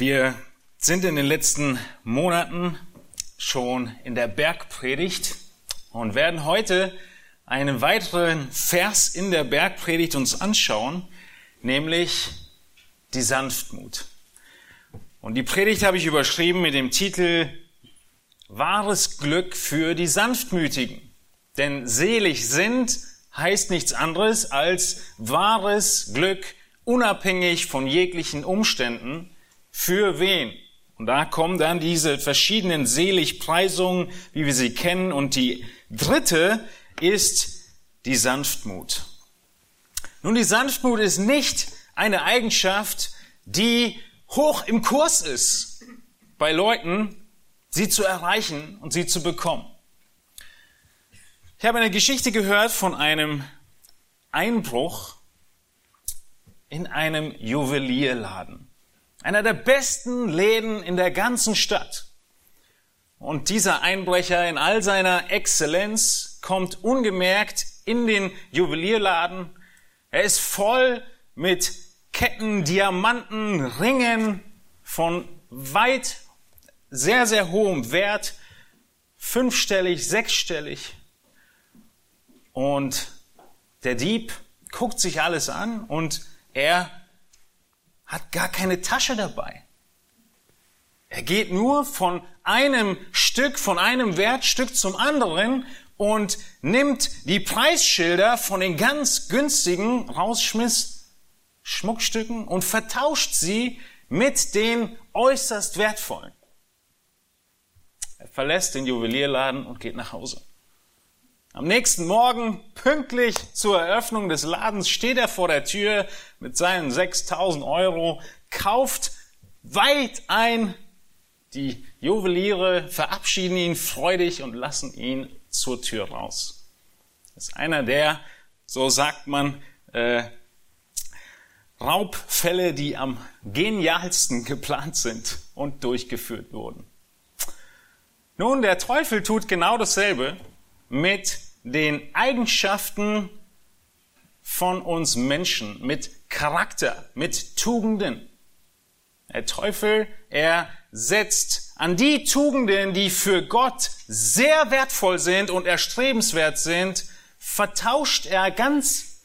Wir sind in den letzten Monaten schon in der Bergpredigt und werden heute einen weiteren Vers in der Bergpredigt uns anschauen, nämlich die Sanftmut. Und die Predigt habe ich überschrieben mit dem Titel Wahres Glück für die Sanftmütigen. Denn selig sind heißt nichts anderes als wahres Glück unabhängig von jeglichen Umständen. Für wen? Und da kommen dann diese verschiedenen Seligpreisungen, wie wir sie kennen. Und die dritte ist die Sanftmut. Nun, die Sanftmut ist nicht eine Eigenschaft, die hoch im Kurs ist bei Leuten, sie zu erreichen und sie zu bekommen. Ich habe eine Geschichte gehört von einem Einbruch in einem Juwelierladen. Einer der besten Läden in der ganzen Stadt. Und dieser Einbrecher in all seiner Exzellenz kommt ungemerkt in den Juwelierladen. Er ist voll mit Ketten, Diamanten, Ringen von weit, sehr, sehr hohem Wert. Fünfstellig, sechsstellig. Und der Dieb guckt sich alles an und er hat gar keine Tasche dabei. Er geht nur von einem Stück, von einem Wertstück zum anderen und nimmt die Preisschilder von den ganz günstigen Rausschmiss Schmuckstücken und vertauscht sie mit den äußerst wertvollen. Er verlässt den Juwelierladen und geht nach Hause. Am nächsten Morgen, pünktlich zur Eröffnung des Ladens, steht er vor der Tür mit seinen 6000 Euro, kauft weit ein. Die Juweliere verabschieden ihn freudig und lassen ihn zur Tür raus. Das ist einer der, so sagt man, äh, Raubfälle, die am genialsten geplant sind und durchgeführt wurden. Nun, der Teufel tut genau dasselbe mit den Eigenschaften von uns Menschen, mit Charakter, mit Tugenden. Der Teufel, er setzt an die Tugenden, die für Gott sehr wertvoll sind und erstrebenswert sind, vertauscht er ganz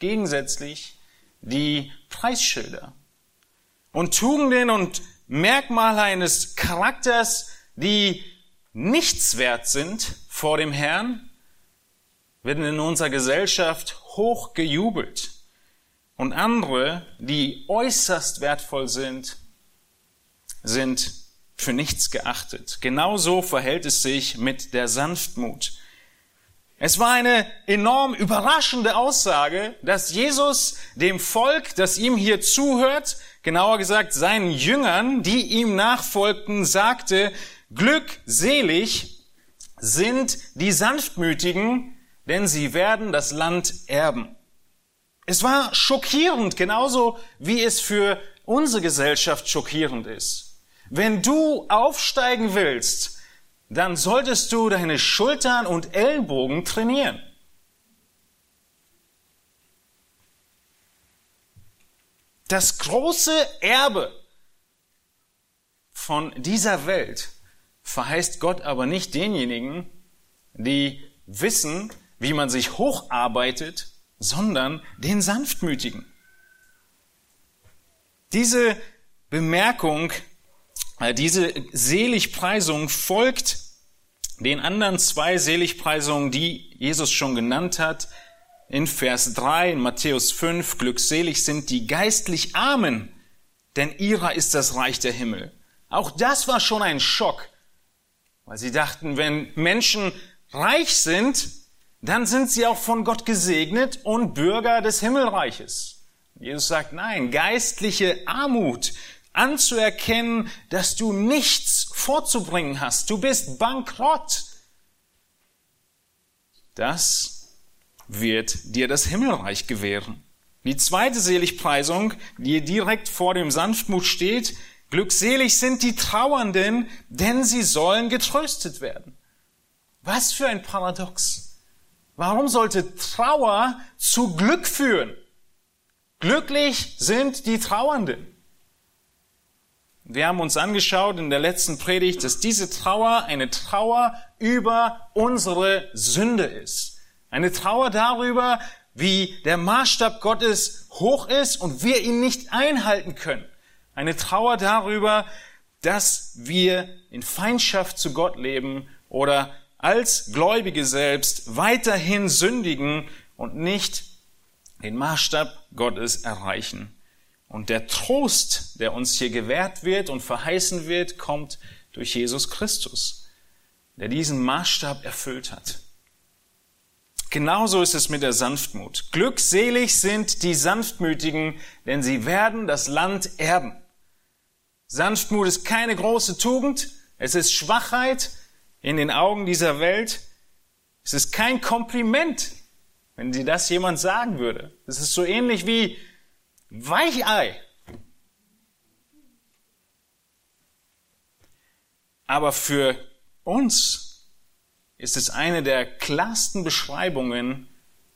gegensätzlich die Preisschilder. Und Tugenden und Merkmale eines Charakters, die nichts wert sind vor dem Herrn, werden in unserer Gesellschaft hoch gejubelt. Und andere, die äußerst wertvoll sind, sind für nichts geachtet. Genauso verhält es sich mit der Sanftmut. Es war eine enorm überraschende Aussage, dass Jesus dem Volk, das ihm hier zuhört, genauer gesagt seinen Jüngern, die ihm nachfolgten, sagte, Glückselig sind die Sanftmütigen, denn sie werden das Land erben. Es war schockierend, genauso wie es für unsere Gesellschaft schockierend ist. Wenn du aufsteigen willst, dann solltest du deine Schultern und Ellenbogen trainieren. Das große Erbe von dieser Welt verheißt Gott aber nicht denjenigen, die wissen, wie man sich hocharbeitet, sondern den Sanftmütigen. Diese Bemerkung, äh, diese Seligpreisung folgt den anderen zwei Seligpreisungen, die Jesus schon genannt hat. In Vers 3 in Matthäus 5, glückselig sind die geistlich Armen, denn ihrer ist das Reich der Himmel. Auch das war schon ein Schock weil sie dachten, wenn Menschen reich sind, dann sind sie auch von Gott gesegnet und Bürger des Himmelreiches. Jesus sagt, nein, geistliche Armut, anzuerkennen, dass du nichts vorzubringen hast, du bist bankrott. Das wird dir das Himmelreich gewähren. Die zweite Seligpreisung, die direkt vor dem Sanftmut steht, Glückselig sind die Trauernden, denn sie sollen getröstet werden. Was für ein Paradox. Warum sollte Trauer zu Glück führen? Glücklich sind die Trauernden. wir haben uns angeschaut in der letzten Predigt, dass diese Trauer eine Trauer über unsere Sünde ist. Eine Trauer darüber, wie der Maßstab Gottes hoch ist und wir ihn nicht einhalten können. Eine Trauer darüber, dass wir in Feindschaft zu Gott leben oder als Gläubige selbst weiterhin sündigen und nicht den Maßstab Gottes erreichen. Und der Trost, der uns hier gewährt wird und verheißen wird, kommt durch Jesus Christus, der diesen Maßstab erfüllt hat. Genauso ist es mit der Sanftmut. Glückselig sind die Sanftmütigen, denn sie werden das Land erben. Sanftmut ist keine große Tugend, es ist Schwachheit in den Augen dieser Welt. Es ist kein Kompliment, wenn sie das jemand sagen würde. Es ist so ähnlich wie Weichei. Aber für uns ist es eine der klarsten Beschreibungen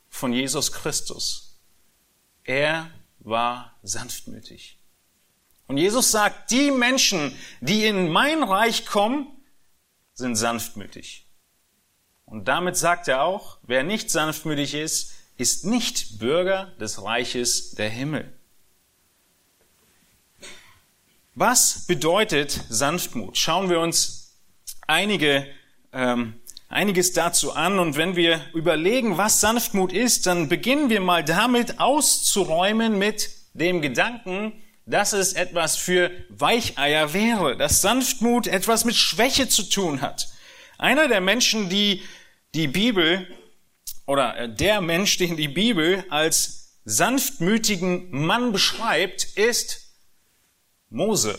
von Jesus Christus. Er war sanftmütig. Und Jesus sagt, die Menschen, die in mein Reich kommen, sind sanftmütig. Und damit sagt er auch, wer nicht sanftmütig ist, ist nicht Bürger des Reiches der Himmel. Was bedeutet Sanftmut? Schauen wir uns einige, ähm, einiges dazu an. Und wenn wir überlegen, was Sanftmut ist, dann beginnen wir mal damit auszuräumen mit dem Gedanken, dass es etwas für Weicheier wäre, dass Sanftmut etwas mit Schwäche zu tun hat. Einer der Menschen, die die Bibel oder äh, der Mensch, den die Bibel als sanftmütigen Mann beschreibt, ist Mose.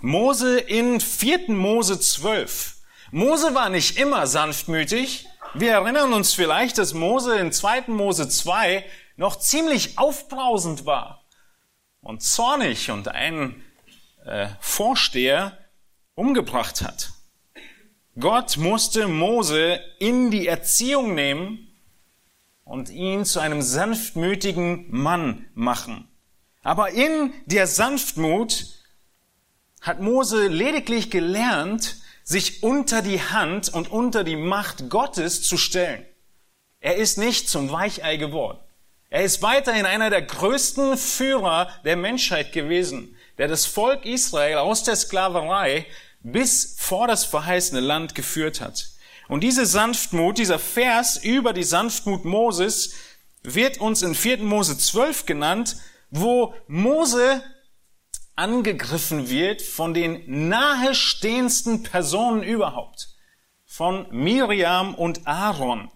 Mose in 4. Mose 12. Mose war nicht immer sanftmütig. Wir erinnern uns vielleicht, dass Mose in 2. Mose 2 noch ziemlich aufbrausend war und zornig und einen äh, Vorsteher umgebracht hat. Gott musste Mose in die Erziehung nehmen und ihn zu einem sanftmütigen Mann machen. Aber in der Sanftmut hat Mose lediglich gelernt, sich unter die Hand und unter die Macht Gottes zu stellen. Er ist nicht zum Weichei geworden. Er ist weiterhin einer der größten Führer der Menschheit gewesen, der das Volk Israel aus der Sklaverei bis vor das verheißene Land geführt hat. Und diese Sanftmut, dieser Vers über die Sanftmut Moses wird uns in 4. Mose 12 genannt, wo Mose angegriffen wird von den nahestehendsten Personen überhaupt, von Miriam und Aaron,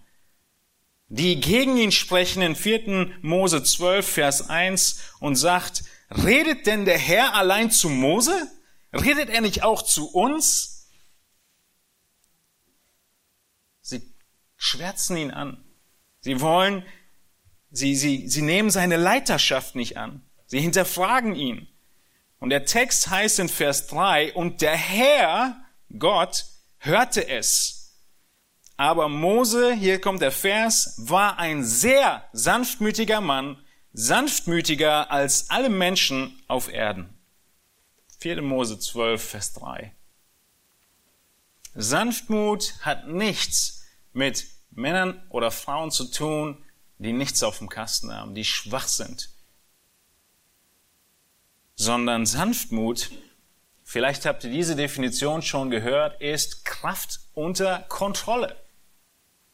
die gegen ihn sprechen in 4. Mose 12, Vers 1 und sagt, redet denn der Herr allein zu Mose? Redet er nicht auch zu uns? Sie schwärzen ihn an. Sie wollen Sie, sie, sie nehmen seine Leiterschaft nicht an. Sie hinterfragen ihn. Und der Text heißt in Vers 3, und der Herr, Gott, hörte es. Aber Mose, hier kommt der Vers, war ein sehr sanftmütiger Mann, sanftmütiger als alle Menschen auf Erden. 4. Mose 12, Vers 3. Sanftmut hat nichts mit Männern oder Frauen zu tun, die nichts auf dem Kasten haben, die schwach sind, sondern Sanftmut, vielleicht habt ihr diese Definition schon gehört, ist Kraft unter Kontrolle.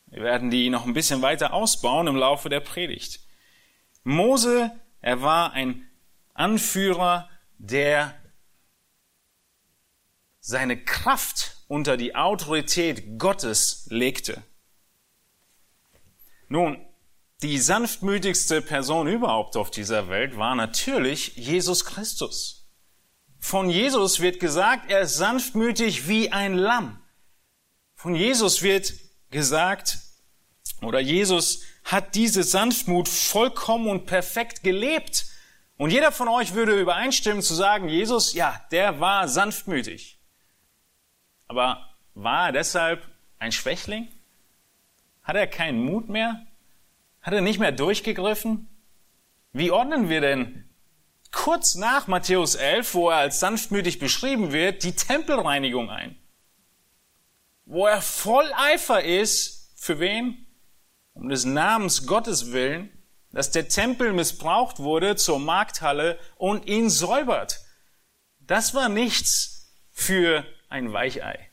Wir werden die noch ein bisschen weiter ausbauen im Laufe der Predigt. Mose, er war ein Anführer, der seine Kraft unter die Autorität Gottes legte. Nun, die sanftmütigste Person überhaupt auf dieser Welt war natürlich Jesus Christus. Von Jesus wird gesagt, er ist sanftmütig wie ein Lamm. Von Jesus wird gesagt, oder Jesus hat diese Sanftmut vollkommen und perfekt gelebt. Und jeder von euch würde übereinstimmen zu sagen, Jesus, ja, der war sanftmütig. Aber war er deshalb ein Schwächling? Hat er keinen Mut mehr? Hat er nicht mehr durchgegriffen? Wie ordnen wir denn kurz nach Matthäus 11, wo er als sanftmütig beschrieben wird, die Tempelreinigung ein. Wo er voll Eifer ist, für wen? Um des Namens Gottes willen, dass der Tempel missbraucht wurde zur Markthalle und ihn säubert. Das war nichts für ein Weichei.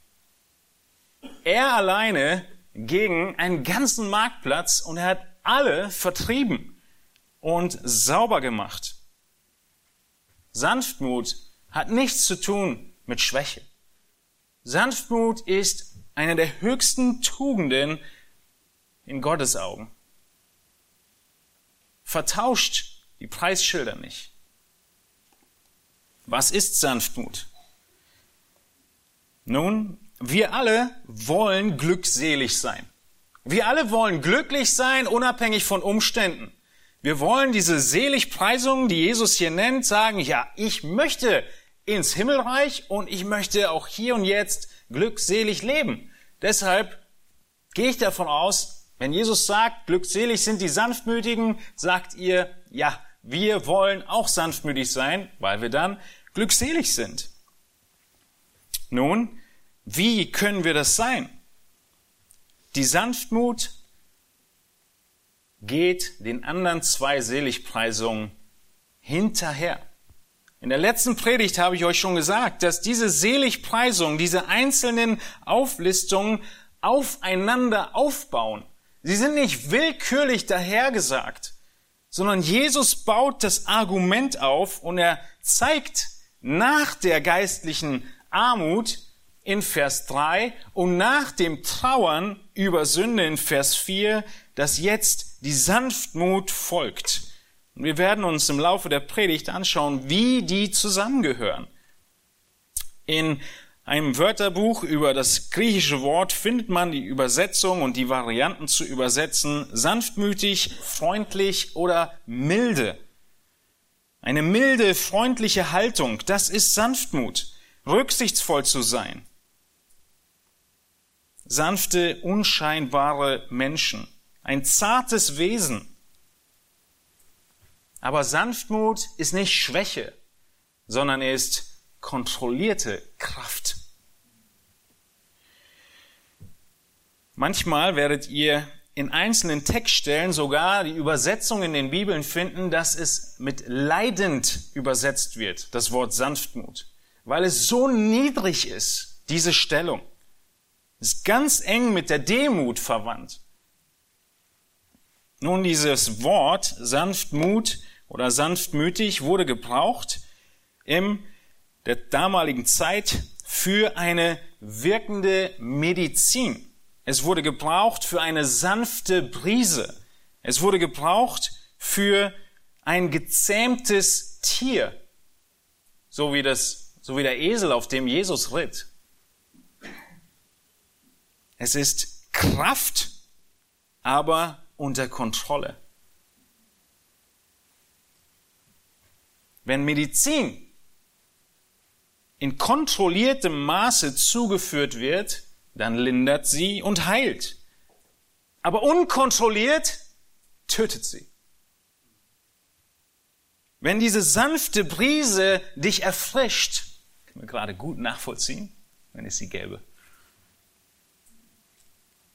Er alleine gegen einen ganzen Marktplatz und er hat alle vertrieben und sauber gemacht. Sanftmut hat nichts zu tun mit Schwäche. Sanftmut ist eine der höchsten Tugenden in Gottes Augen. Vertauscht die Preisschilder nicht. Was ist Sanftmut? Nun, wir alle wollen glückselig sein. Wir alle wollen glücklich sein, unabhängig von Umständen. Wir wollen diese Seligpreisung, die Jesus hier nennt, sagen, ja, ich möchte ins Himmelreich und ich möchte auch hier und jetzt glückselig leben. Deshalb gehe ich davon aus, wenn Jesus sagt, glückselig sind die Sanftmütigen, sagt ihr, ja, wir wollen auch sanftmütig sein, weil wir dann glückselig sind. Nun, wie können wir das sein? Die Sanftmut geht den anderen zwei Seligpreisungen hinterher. In der letzten Predigt habe ich euch schon gesagt, dass diese Seligpreisungen, diese einzelnen Auflistungen aufeinander aufbauen. Sie sind nicht willkürlich dahergesagt, sondern Jesus baut das Argument auf und er zeigt nach der geistlichen Armut in Vers 3 und nach dem Trauern über Sünde in Vers 4, dass jetzt die Sanftmut folgt. Und wir werden uns im Laufe der Predigt anschauen, wie die zusammengehören. In einem Wörterbuch über das griechische Wort findet man die Übersetzung und die Varianten zu übersetzen sanftmütig, freundlich oder milde. Eine milde, freundliche Haltung, das ist Sanftmut. Rücksichtsvoll zu sein sanfte, unscheinbare Menschen, ein zartes Wesen. Aber Sanftmut ist nicht Schwäche, sondern ist kontrollierte Kraft. Manchmal werdet ihr in einzelnen Textstellen sogar die Übersetzung in den Bibeln finden, dass es mit leidend übersetzt wird, das Wort Sanftmut, weil es so niedrig ist, diese Stellung ist ganz eng mit der Demut verwandt. Nun, dieses Wort Sanftmut oder sanftmütig wurde gebraucht in der damaligen Zeit für eine wirkende Medizin. Es wurde gebraucht für eine sanfte Brise. Es wurde gebraucht für ein gezähmtes Tier, so wie das, so wie der Esel, auf dem Jesus ritt. Es ist Kraft, aber unter Kontrolle. Wenn Medizin in kontrolliertem Maße zugeführt wird, dann lindert sie und heilt. Aber unkontrolliert tötet sie. Wenn diese sanfte Brise dich erfrischt, kann man gerade gut nachvollziehen, wenn es sie gäbe.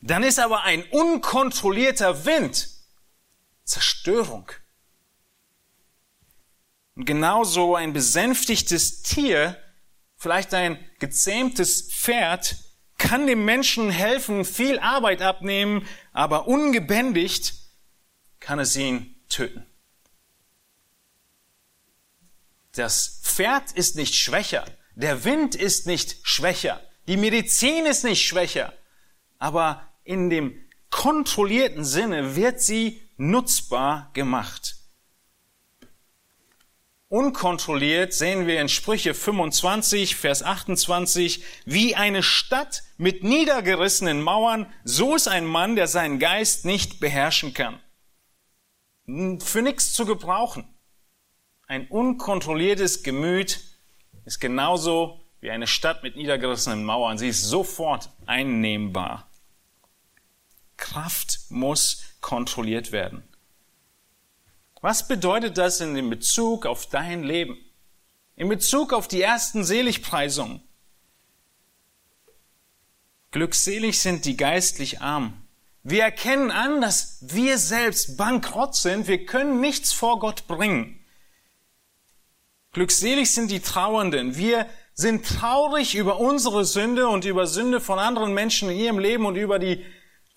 Dann ist aber ein unkontrollierter Wind Zerstörung. Und genauso ein besänftigtes Tier, vielleicht ein gezähmtes Pferd, kann dem Menschen helfen, viel Arbeit abnehmen, aber ungebändigt kann es ihn töten. Das Pferd ist nicht schwächer, der Wind ist nicht schwächer, die Medizin ist nicht schwächer, aber in dem kontrollierten Sinne wird sie nutzbar gemacht. Unkontrolliert sehen wir in Sprüche 25, Vers 28, wie eine Stadt mit niedergerissenen Mauern, so ist ein Mann, der seinen Geist nicht beherrschen kann. Für nichts zu gebrauchen. Ein unkontrolliertes Gemüt ist genauso wie eine Stadt mit niedergerissenen Mauern. Sie ist sofort einnehmbar. Kraft muss kontrolliert werden. Was bedeutet das in Bezug auf dein Leben? In Bezug auf die ersten Seligpreisungen? Glückselig sind die geistlich Armen. Wir erkennen an, dass wir selbst bankrott sind. Wir können nichts vor Gott bringen. Glückselig sind die Trauernden. Wir sind traurig über unsere Sünde und über Sünde von anderen Menschen in ihrem Leben und über die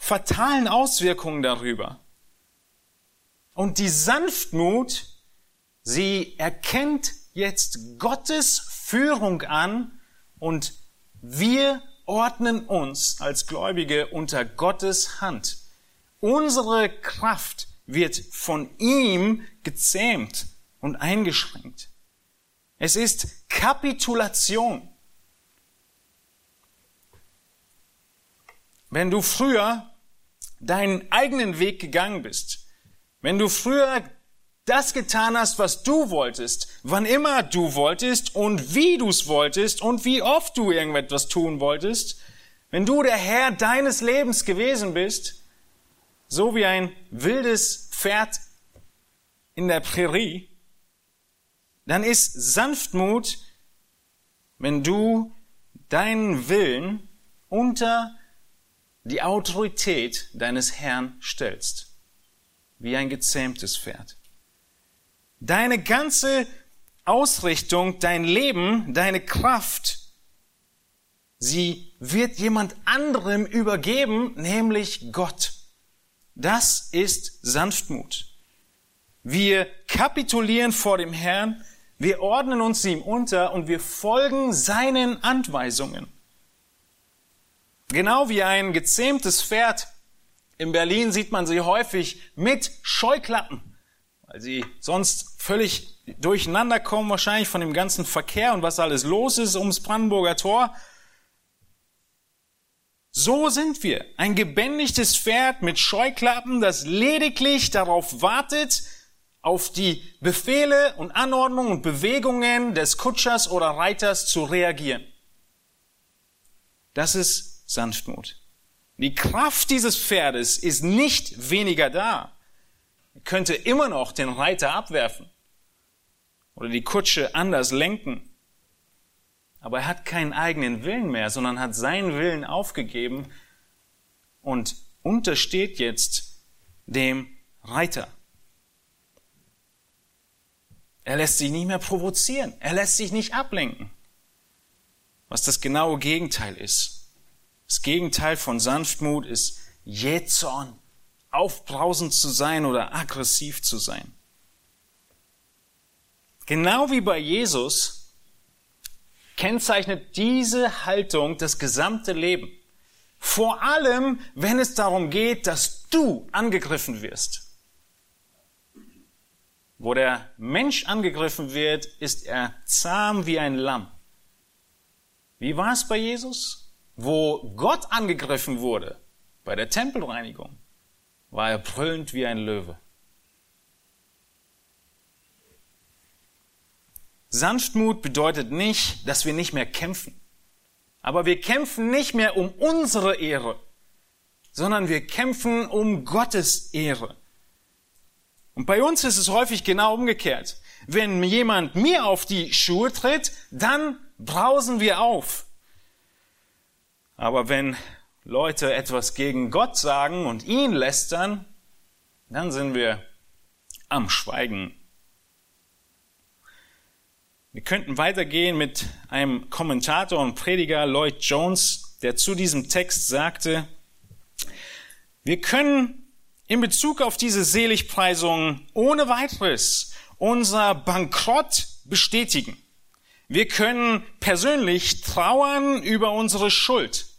fatalen Auswirkungen darüber. Und die Sanftmut, sie erkennt jetzt Gottes Führung an und wir ordnen uns als Gläubige unter Gottes Hand. Unsere Kraft wird von ihm gezähmt und eingeschränkt. Es ist Kapitulation. Wenn du früher deinen eigenen Weg gegangen bist, wenn du früher das getan hast, was du wolltest, wann immer du wolltest und wie du es wolltest und wie oft du irgendetwas tun wolltest, wenn du der Herr deines Lebens gewesen bist, so wie ein wildes Pferd in der Prärie, dann ist Sanftmut, wenn du deinen Willen unter die Autorität deines Herrn stellst, wie ein gezähmtes Pferd. Deine ganze Ausrichtung, dein Leben, deine Kraft, sie wird jemand anderem übergeben, nämlich Gott. Das ist Sanftmut. Wir kapitulieren vor dem Herrn, wir ordnen uns ihm unter und wir folgen seinen Anweisungen. Genau wie ein gezähmtes Pferd. In Berlin sieht man sie häufig mit Scheuklappen weil sie sonst völlig durcheinander kommen, wahrscheinlich von dem ganzen Verkehr und was alles los ist ums Brandenburger Tor. So sind wir. Ein gebändigtes Pferd mit Scheuklappen, das lediglich darauf wartet, auf die Befehle und Anordnungen und Bewegungen des Kutschers oder Reiters zu reagieren. Das ist Sanftmut. Die Kraft dieses Pferdes ist nicht weniger da. Er könnte immer noch den Reiter abwerfen oder die Kutsche anders lenken. Aber er hat keinen eigenen Willen mehr, sondern hat seinen Willen aufgegeben und untersteht jetzt dem Reiter. Er lässt sich nicht mehr provozieren. Er lässt sich nicht ablenken. Was das genaue Gegenteil ist. Das Gegenteil von Sanftmut ist Jähzorn aufbrausend zu sein oder aggressiv zu sein. Genau wie bei Jesus kennzeichnet diese Haltung das gesamte Leben. Vor allem, wenn es darum geht, dass du angegriffen wirst. Wo der Mensch angegriffen wird, ist er zahm wie ein Lamm. Wie war es bei Jesus? Wo Gott angegriffen wurde, bei der Tempelreinigung, war er brüllend wie ein Löwe. Sanftmut bedeutet nicht, dass wir nicht mehr kämpfen. Aber wir kämpfen nicht mehr um unsere Ehre, sondern wir kämpfen um Gottes Ehre. Und bei uns ist es häufig genau umgekehrt. Wenn jemand mir auf die Schuhe tritt, dann brausen wir auf. Aber wenn Leute etwas gegen Gott sagen und ihn lästern, dann sind wir am Schweigen. Wir könnten weitergehen mit einem Kommentator und Prediger Lloyd Jones, der zu diesem Text sagte, wir können in Bezug auf diese Seligpreisung ohne weiteres unser Bankrott bestätigen. Wir können persönlich trauern über unsere Schuld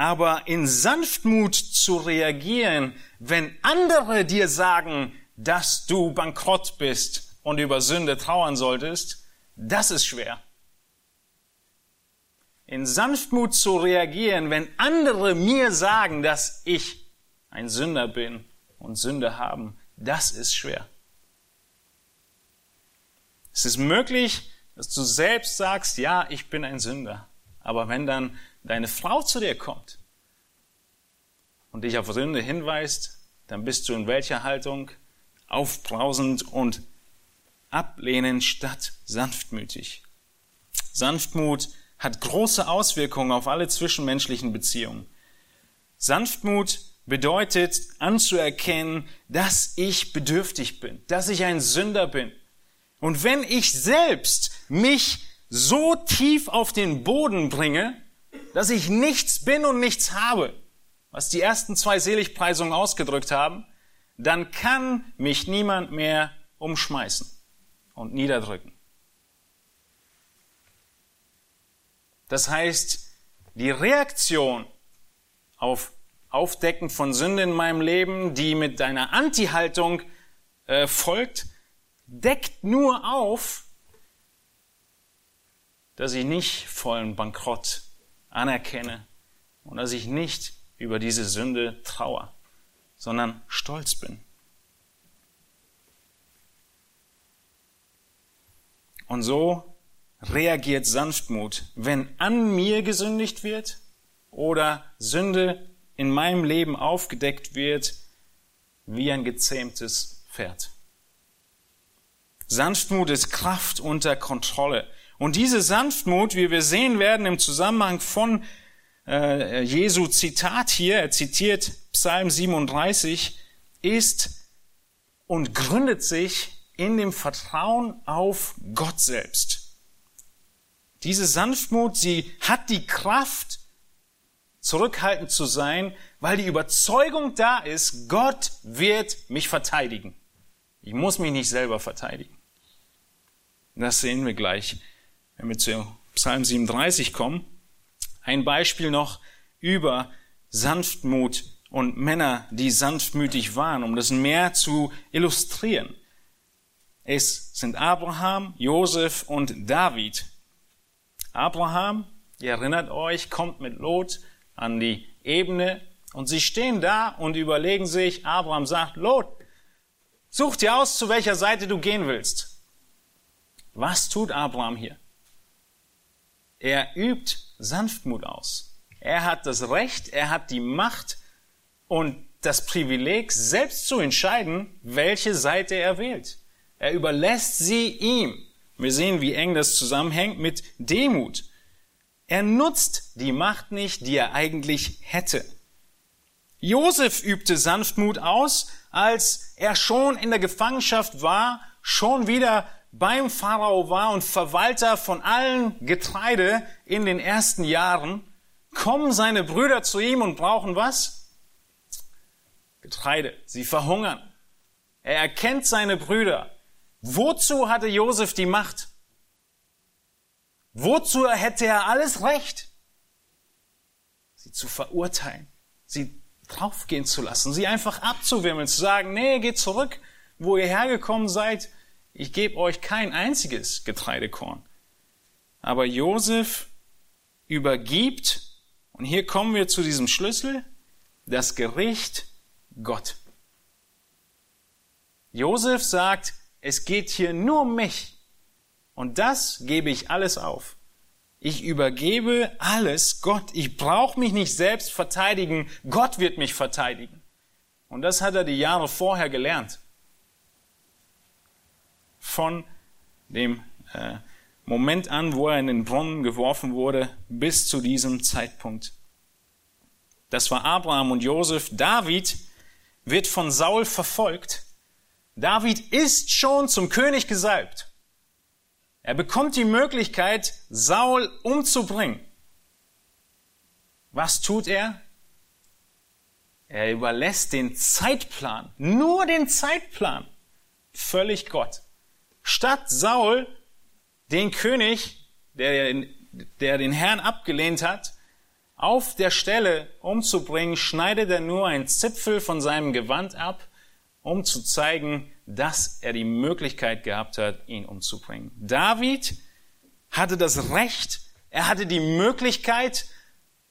aber in Sanftmut zu reagieren, wenn andere dir sagen, dass du bankrott bist und über Sünde trauern solltest, das ist schwer. In Sanftmut zu reagieren, wenn andere mir sagen, dass ich ein Sünder bin und Sünde haben, das ist schwer. Es ist möglich, dass du selbst sagst, ja, ich bin ein Sünder. Aber wenn dann deine Frau zu dir kommt und dich auf Sünde hinweist, dann bist du in welcher Haltung? aufbrausend und ablehnend statt sanftmütig. Sanftmut hat große Auswirkungen auf alle zwischenmenschlichen Beziehungen. Sanftmut bedeutet anzuerkennen, dass ich bedürftig bin, dass ich ein Sünder bin. Und wenn ich selbst mich so tief auf den Boden bringe, dass ich nichts bin und nichts habe, was die ersten zwei Seligpreisungen ausgedrückt haben, dann kann mich niemand mehr umschmeißen und niederdrücken. Das heißt, die Reaktion auf Aufdecken von Sünde in meinem Leben, die mit deiner Anti-Haltung äh, folgt, deckt nur auf, dass ich nicht vollen Bankrott anerkenne und dass ich nicht über diese Sünde trauere, sondern stolz bin. Und so reagiert Sanftmut, wenn an mir gesündigt wird oder Sünde in meinem Leben aufgedeckt wird, wie ein gezähmtes Pferd. Sanftmut ist Kraft unter Kontrolle. Und diese Sanftmut, wie wir sehen werden im Zusammenhang von äh, Jesu Zitat hier, er zitiert Psalm 37, ist und gründet sich in dem Vertrauen auf Gott selbst. Diese Sanftmut, sie hat die Kraft, zurückhaltend zu sein, weil die Überzeugung da ist, Gott wird mich verteidigen. Ich muss mich nicht selber verteidigen. Das sehen wir gleich wenn wir zu Psalm 37 kommen, ein Beispiel noch über Sanftmut und Männer, die sanftmütig waren, um das mehr zu illustrieren. Es sind Abraham, Josef und David. Abraham, ihr erinnert euch, kommt mit Lot an die Ebene und sie stehen da und überlegen sich, Abraham sagt, Lot, such dir aus, zu welcher Seite du gehen willst. Was tut Abraham hier? Er übt Sanftmut aus. Er hat das Recht, er hat die Macht und das Privileg, selbst zu entscheiden, welche Seite er wählt. Er überlässt sie ihm. Wir sehen, wie eng das zusammenhängt mit Demut. Er nutzt die Macht nicht, die er eigentlich hätte. Josef übte Sanftmut aus, als er schon in der Gefangenschaft war, schon wieder beim Pharao war und Verwalter von allen Getreide in den ersten Jahren, kommen seine Brüder zu ihm und brauchen was? Getreide. Sie verhungern. Er erkennt seine Brüder. Wozu hatte Josef die Macht? Wozu hätte er alles Recht? Sie zu verurteilen, sie draufgehen zu lassen, sie einfach abzuwimmeln, zu sagen, nee, geht zurück, wo ihr hergekommen seid, ich gebe euch kein einziges Getreidekorn. Aber Josef übergibt, und hier kommen wir zu diesem Schlüssel, das Gericht Gott. Josef sagt, es geht hier nur um mich. Und das gebe ich alles auf. Ich übergebe alles Gott. Ich brauche mich nicht selbst verteidigen. Gott wird mich verteidigen. Und das hat er die Jahre vorher gelernt von dem äh, Moment an, wo er in den Brunnen geworfen wurde, bis zu diesem Zeitpunkt. Das war Abraham und Josef. David wird von Saul verfolgt. David ist schon zum König gesalbt. Er bekommt die Möglichkeit, Saul umzubringen. Was tut er? Er überlässt den Zeitplan, nur den Zeitplan, völlig Gott. Statt Saul, den König, der, der den Herrn abgelehnt hat, auf der Stelle umzubringen, schneidet er nur ein Zipfel von seinem Gewand ab, um zu zeigen, dass er die Möglichkeit gehabt hat, ihn umzubringen. David hatte das Recht, er hatte die Möglichkeit,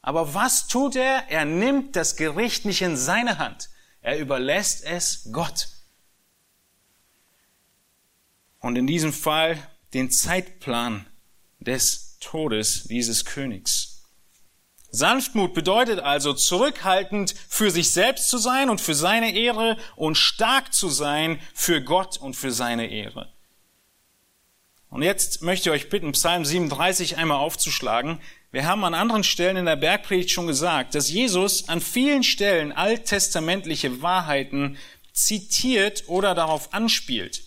aber was tut er? Er nimmt das Gericht nicht in seine Hand. Er überlässt es Gott und in diesem Fall den Zeitplan des Todes dieses Königs. Sanftmut bedeutet also zurückhaltend für sich selbst zu sein und für seine Ehre und stark zu sein für Gott und für seine Ehre. Und jetzt möchte ich euch bitten, Psalm 37 einmal aufzuschlagen. Wir haben an anderen Stellen in der Bergpredigt schon gesagt, dass Jesus an vielen Stellen alttestamentliche Wahrheiten zitiert oder darauf anspielt.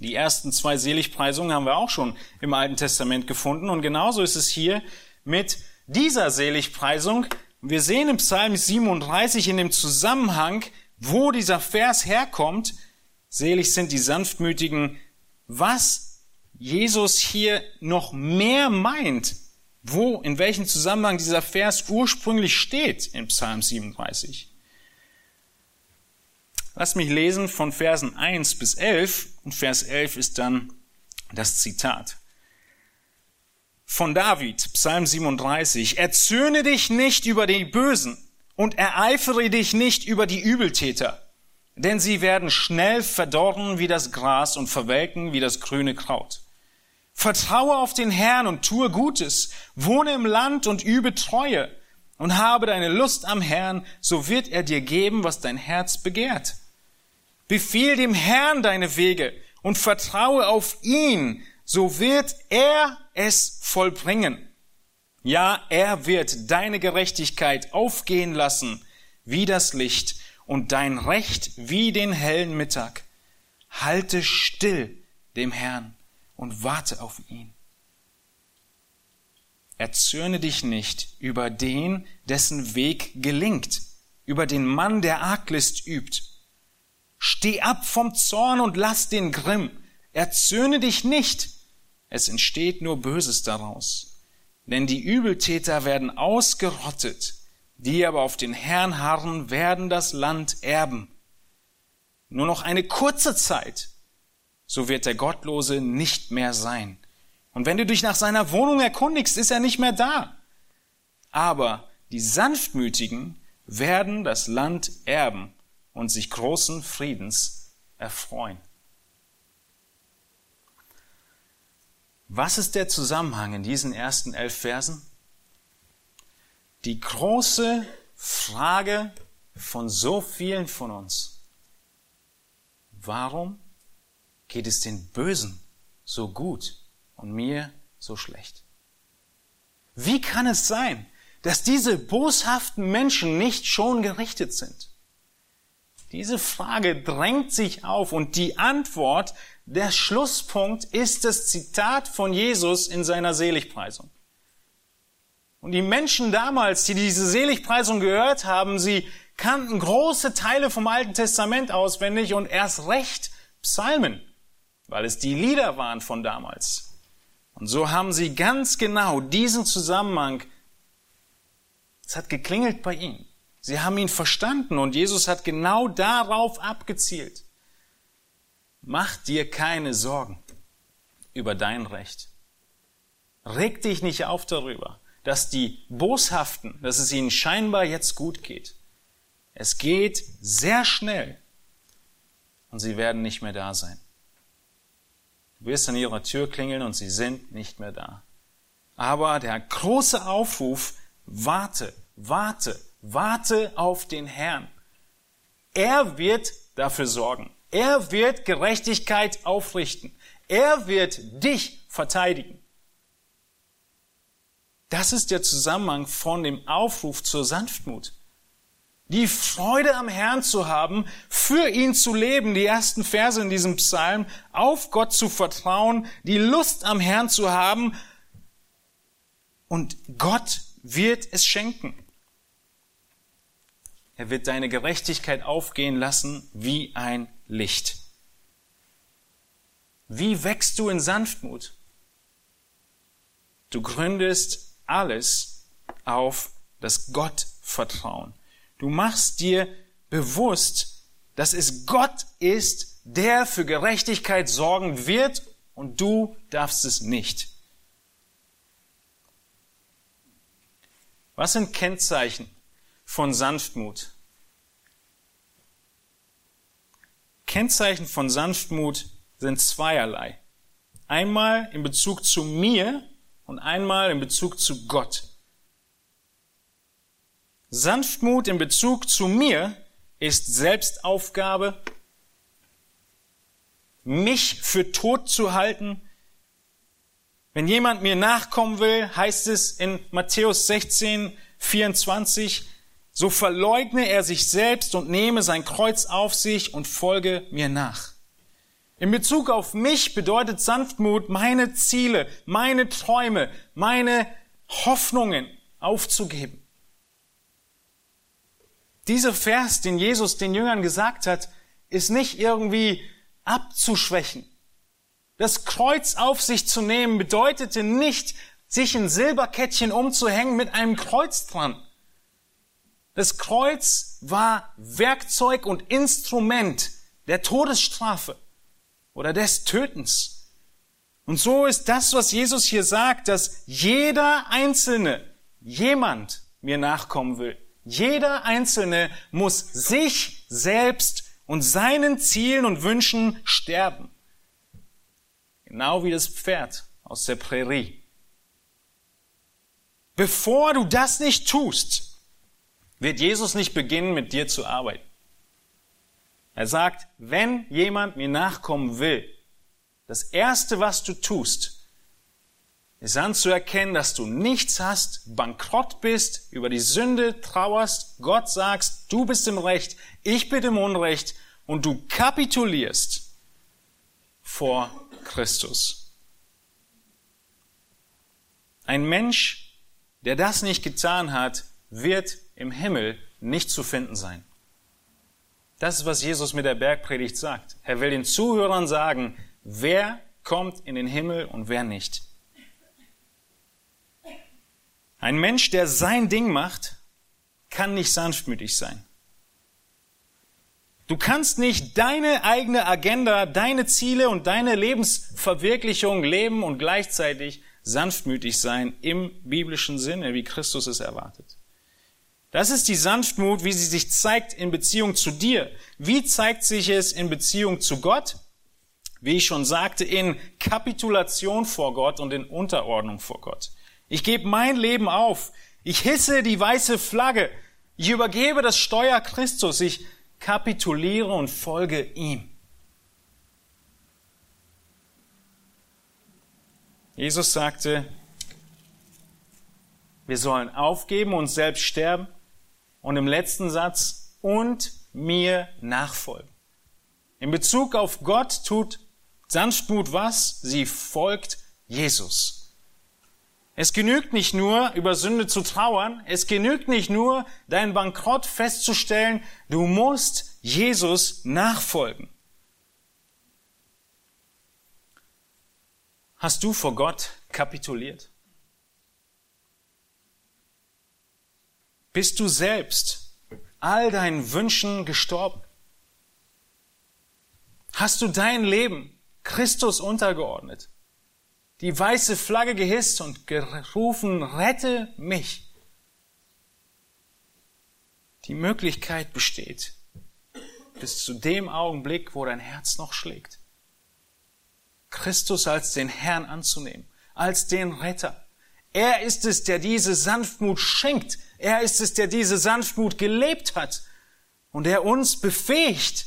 Die ersten zwei Seligpreisungen haben wir auch schon im Alten Testament gefunden und genauso ist es hier mit dieser Seligpreisung. Wir sehen im Psalm 37 in dem Zusammenhang, wo dieser Vers herkommt, selig sind die Sanftmütigen, was Jesus hier noch mehr meint, wo, in welchem Zusammenhang dieser Vers ursprünglich steht in Psalm 37. Lass mich lesen von Versen 1 bis 11 und Vers 11 ist dann das Zitat von David, Psalm 37, erzürne dich nicht über die Bösen und ereifere dich nicht über die Übeltäter, denn sie werden schnell verdorren wie das Gras und verwelken wie das grüne Kraut. Vertraue auf den Herrn und tue Gutes, wohne im Land und übe Treue und habe deine Lust am Herrn, so wird er dir geben, was dein Herz begehrt. Befiehl dem Herrn deine Wege und vertraue auf ihn, so wird er es vollbringen. Ja, er wird deine Gerechtigkeit aufgehen lassen wie das Licht und dein Recht wie den hellen Mittag. Halte still dem Herrn und warte auf ihn. Erzürne dich nicht über den, dessen Weg gelingt, über den Mann, der Arglist übt. Steh ab vom Zorn und lass den Grimm. Erzürne dich nicht, es entsteht nur Böses daraus. Denn die Übeltäter werden ausgerottet, die aber auf den Herrn harren, werden das Land erben. Nur noch eine kurze Zeit, so wird der Gottlose nicht mehr sein. Und wenn du dich nach seiner Wohnung erkundigst, ist er nicht mehr da. Aber die Sanftmütigen werden das Land erben und sich großen Friedens erfreuen. Was ist der Zusammenhang in diesen ersten elf Versen? Die große Frage von so vielen von uns. Warum geht es den Bösen so gut und mir so schlecht? Wie kann es sein, dass diese boshaften Menschen nicht schon gerichtet sind? Diese Frage drängt sich auf und die Antwort der Schlusspunkt ist das Zitat von Jesus in seiner Seligpreisung. Und die Menschen damals, die diese Seligpreisung gehört haben, sie kannten große Teile vom Alten Testament auswendig und erst recht Psalmen, weil es die Lieder waren von damals. Und so haben sie ganz genau diesen Zusammenhang, es hat geklingelt bei ihnen. Sie haben ihn verstanden und Jesus hat genau darauf abgezielt. Mach dir keine Sorgen über dein Recht. Reg dich nicht auf darüber, dass die Boshaften, dass es ihnen scheinbar jetzt gut geht. Es geht sehr schnell und sie werden nicht mehr da sein. Du wirst an ihrer Tür klingeln und sie sind nicht mehr da. Aber der große Aufruf, warte, warte, warte auf den Herrn. Er wird dafür sorgen. Er wird Gerechtigkeit aufrichten. Er wird dich verteidigen. Das ist der Zusammenhang von dem Aufruf zur Sanftmut. Die Freude am Herrn zu haben, für ihn zu leben, die ersten Verse in diesem Psalm, auf Gott zu vertrauen, die Lust am Herrn zu haben und Gott wird es schenken. Er wird deine Gerechtigkeit aufgehen lassen wie ein Licht. Wie wächst du in Sanftmut? Du gründest alles auf das Gottvertrauen. Du machst dir bewusst, dass es Gott ist, der für Gerechtigkeit sorgen wird und du darfst es nicht. Was sind Kennzeichen von Sanftmut? Kennzeichen von Sanftmut sind zweierlei. Einmal in Bezug zu mir und einmal in Bezug zu Gott. Sanftmut in Bezug zu mir ist Selbstaufgabe, mich für tot zu halten. Wenn jemand mir nachkommen will, heißt es in Matthäus 16, 24, so verleugne er sich selbst und nehme sein Kreuz auf sich und folge mir nach. In Bezug auf mich bedeutet Sanftmut, meine Ziele, meine Träume, meine Hoffnungen aufzugeben. Dieser Vers, den Jesus den Jüngern gesagt hat, ist nicht irgendwie abzuschwächen. Das Kreuz auf sich zu nehmen bedeutete nicht, sich ein Silberkettchen umzuhängen mit einem Kreuz dran. Das Kreuz war Werkzeug und Instrument der Todesstrafe oder des Tötens. Und so ist das, was Jesus hier sagt, dass jeder Einzelne, jemand mir nachkommen will. Jeder Einzelne muss sich selbst und seinen Zielen und Wünschen sterben. Genau wie das Pferd aus der Prärie. Bevor du das nicht tust, wird Jesus nicht beginnen, mit dir zu arbeiten. Er sagt, wenn jemand mir nachkommen will, das Erste, was du tust, ist anzuerkennen, dass du nichts hast, bankrott bist, über die Sünde trauerst, Gott sagst, du bist im Recht, ich bin im Unrecht und du kapitulierst vor Christus. Ein Mensch, der das nicht getan hat, wird im Himmel nicht zu finden sein. Das ist, was Jesus mit der Bergpredigt sagt. Er will den Zuhörern sagen, wer kommt in den Himmel und wer nicht. Ein Mensch, der sein Ding macht, kann nicht sanftmütig sein. Du kannst nicht deine eigene Agenda, deine Ziele und deine Lebensverwirklichung leben und gleichzeitig sanftmütig sein im biblischen Sinne, wie Christus es erwartet. Das ist die Sanftmut, wie sie sich zeigt in Beziehung zu dir. Wie zeigt sich es in Beziehung zu Gott? Wie ich schon sagte, in Kapitulation vor Gott und in Unterordnung vor Gott. Ich gebe mein Leben auf. Ich hisse die weiße Flagge. Ich übergebe das Steuer Christus. Ich kapituliere und folge ihm. Jesus sagte, wir sollen aufgeben, uns selbst sterben und im letzten Satz und mir nachfolgen. In Bezug auf Gott tut Sanftmut was? Sie folgt Jesus. Es genügt nicht nur, über Sünde zu trauern. Es genügt nicht nur, deinen Bankrott festzustellen. Du musst Jesus nachfolgen. Hast du vor Gott kapituliert? Bist du selbst all deinen Wünschen gestorben? Hast du dein Leben Christus untergeordnet? die weiße Flagge gehisst und gerufen, rette mich. Die Möglichkeit besteht, bis zu dem Augenblick, wo dein Herz noch schlägt, Christus als den Herrn anzunehmen, als den Retter. Er ist es, der diese Sanftmut schenkt. Er ist es, der diese Sanftmut gelebt hat und der uns befähigt,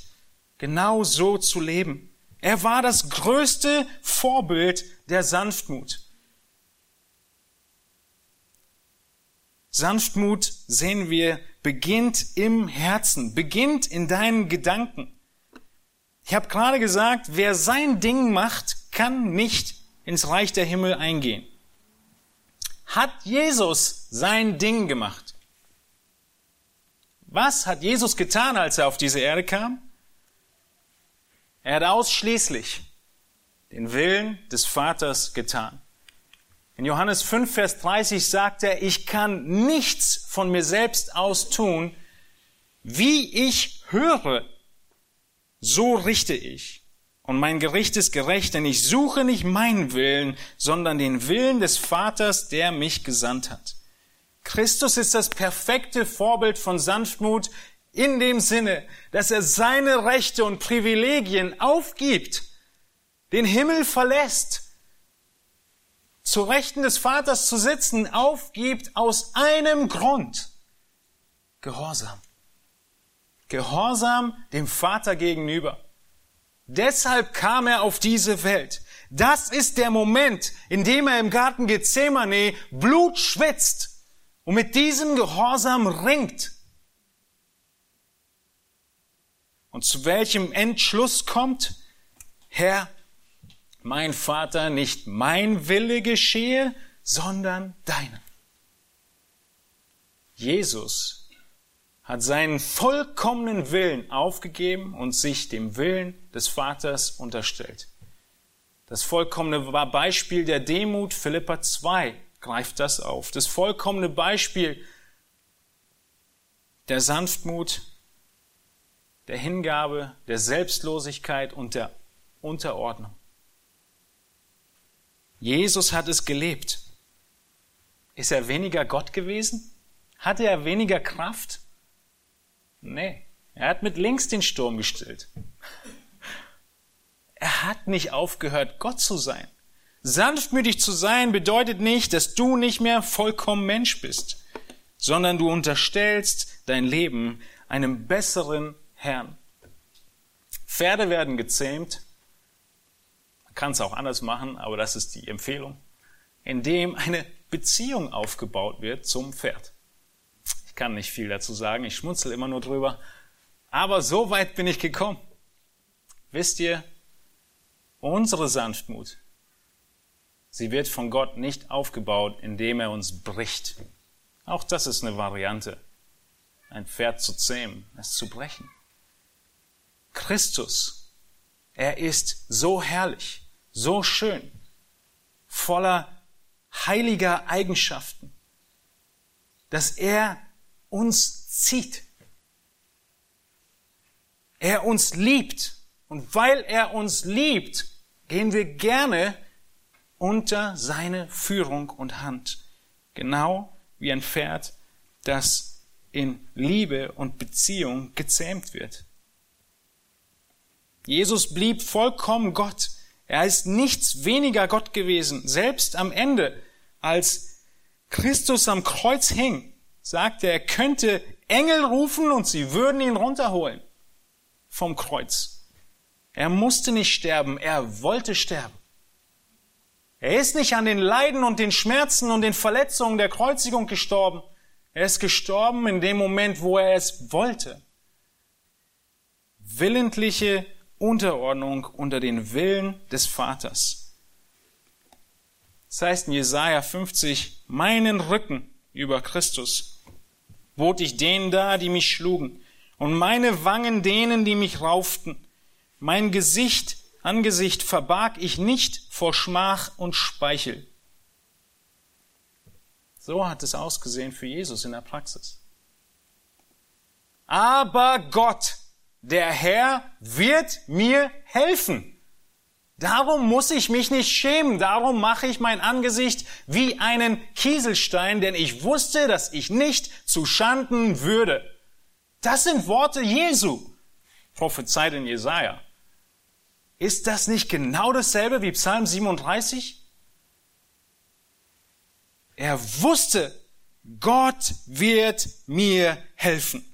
genau so zu leben. Er war das größte Vorbild der Sanftmut. Sanftmut, sehen wir, beginnt im Herzen, beginnt in deinen Gedanken. Ich habe gerade gesagt, wer sein Ding macht, kann nicht ins Reich der Himmel eingehen. Hat Jesus sein Ding gemacht? Was hat Jesus getan, als er auf diese Erde kam? Er hat ausschließlich den Willen des Vaters getan. In Johannes 5, Vers 30 sagt er, ich kann nichts von mir selbst aus tun, wie ich höre, so richte ich. Und mein Gericht ist gerecht, denn ich suche nicht meinen Willen, sondern den Willen des Vaters, der mich gesandt hat. Christus ist das perfekte Vorbild von Sanftmut in dem Sinne, dass er seine Rechte und Privilegien aufgibt, den Himmel verlässt, zu Rechten des Vaters zu sitzen, aufgibt aus einem Grund. Gehorsam. Gehorsam dem Vater gegenüber. Deshalb kam er auf diese Welt. Das ist der Moment, in dem er im Garten Gethsemane Blut schwitzt und mit diesem Gehorsam ringt. Und zu welchem Entschluss kommt? Herr, mein Vater, nicht mein Wille geschehe, sondern deiner. Jesus hat seinen vollkommenen Willen aufgegeben und sich dem Willen des Vaters unterstellt. Das vollkommene Beispiel der Demut, Philippa 2, greift das auf. Das vollkommene Beispiel der Sanftmut, der Hingabe, der Selbstlosigkeit und der Unterordnung. Jesus hat es gelebt. Ist er weniger Gott gewesen? Hatte er weniger Kraft? Nee, er hat mit links den Sturm gestillt. Er hat nicht aufgehört, Gott zu sein. Sanftmütig zu sein bedeutet nicht, dass du nicht mehr vollkommen Mensch bist, sondern du unterstellst dein Leben einem besseren Herrn. Pferde werden gezähmt. Man kann es auch anders machen, aber das ist die Empfehlung, indem eine Beziehung aufgebaut wird zum Pferd. Ich kann nicht viel dazu sagen, ich schmunzel immer nur drüber. Aber so weit bin ich gekommen. Wisst ihr, unsere Sanftmut, sie wird von Gott nicht aufgebaut, indem er uns bricht. Auch das ist eine Variante, ein Pferd zu zähmen, es zu brechen. Christus, er ist so herrlich, so schön, voller heiliger Eigenschaften, dass er uns zieht. Er uns liebt. Und weil er uns liebt, gehen wir gerne unter seine Führung und Hand. Genau wie ein Pferd, das in Liebe und Beziehung gezähmt wird. Jesus blieb vollkommen Gott. Er ist nichts weniger Gott gewesen. Selbst am Ende, als Christus am Kreuz hing, sagte, er könnte Engel rufen und sie würden ihn runterholen vom Kreuz. Er musste nicht sterben, er wollte sterben. Er ist nicht an den Leiden und den Schmerzen und den Verletzungen der Kreuzigung gestorben. Er ist gestorben in dem Moment, wo er es wollte. Willentliche Unterordnung unter den Willen des Vaters. Das heißt in Jesaja 50, meinen Rücken über Christus bot ich denen da, die mich schlugen, und meine Wangen denen, die mich rauften. Mein Gesicht, Angesicht verbarg ich nicht vor Schmach und Speichel. So hat es ausgesehen für Jesus in der Praxis. Aber Gott, der Herr, wird mir helfen. Darum muss ich mich nicht schämen, darum mache ich mein Angesicht wie einen Kieselstein, denn ich wusste, dass ich nicht zu Schanden würde. Das sind Worte Jesu, prophezeit in Jesaja. Ist das nicht genau dasselbe wie Psalm 37? Er wusste, Gott wird mir helfen.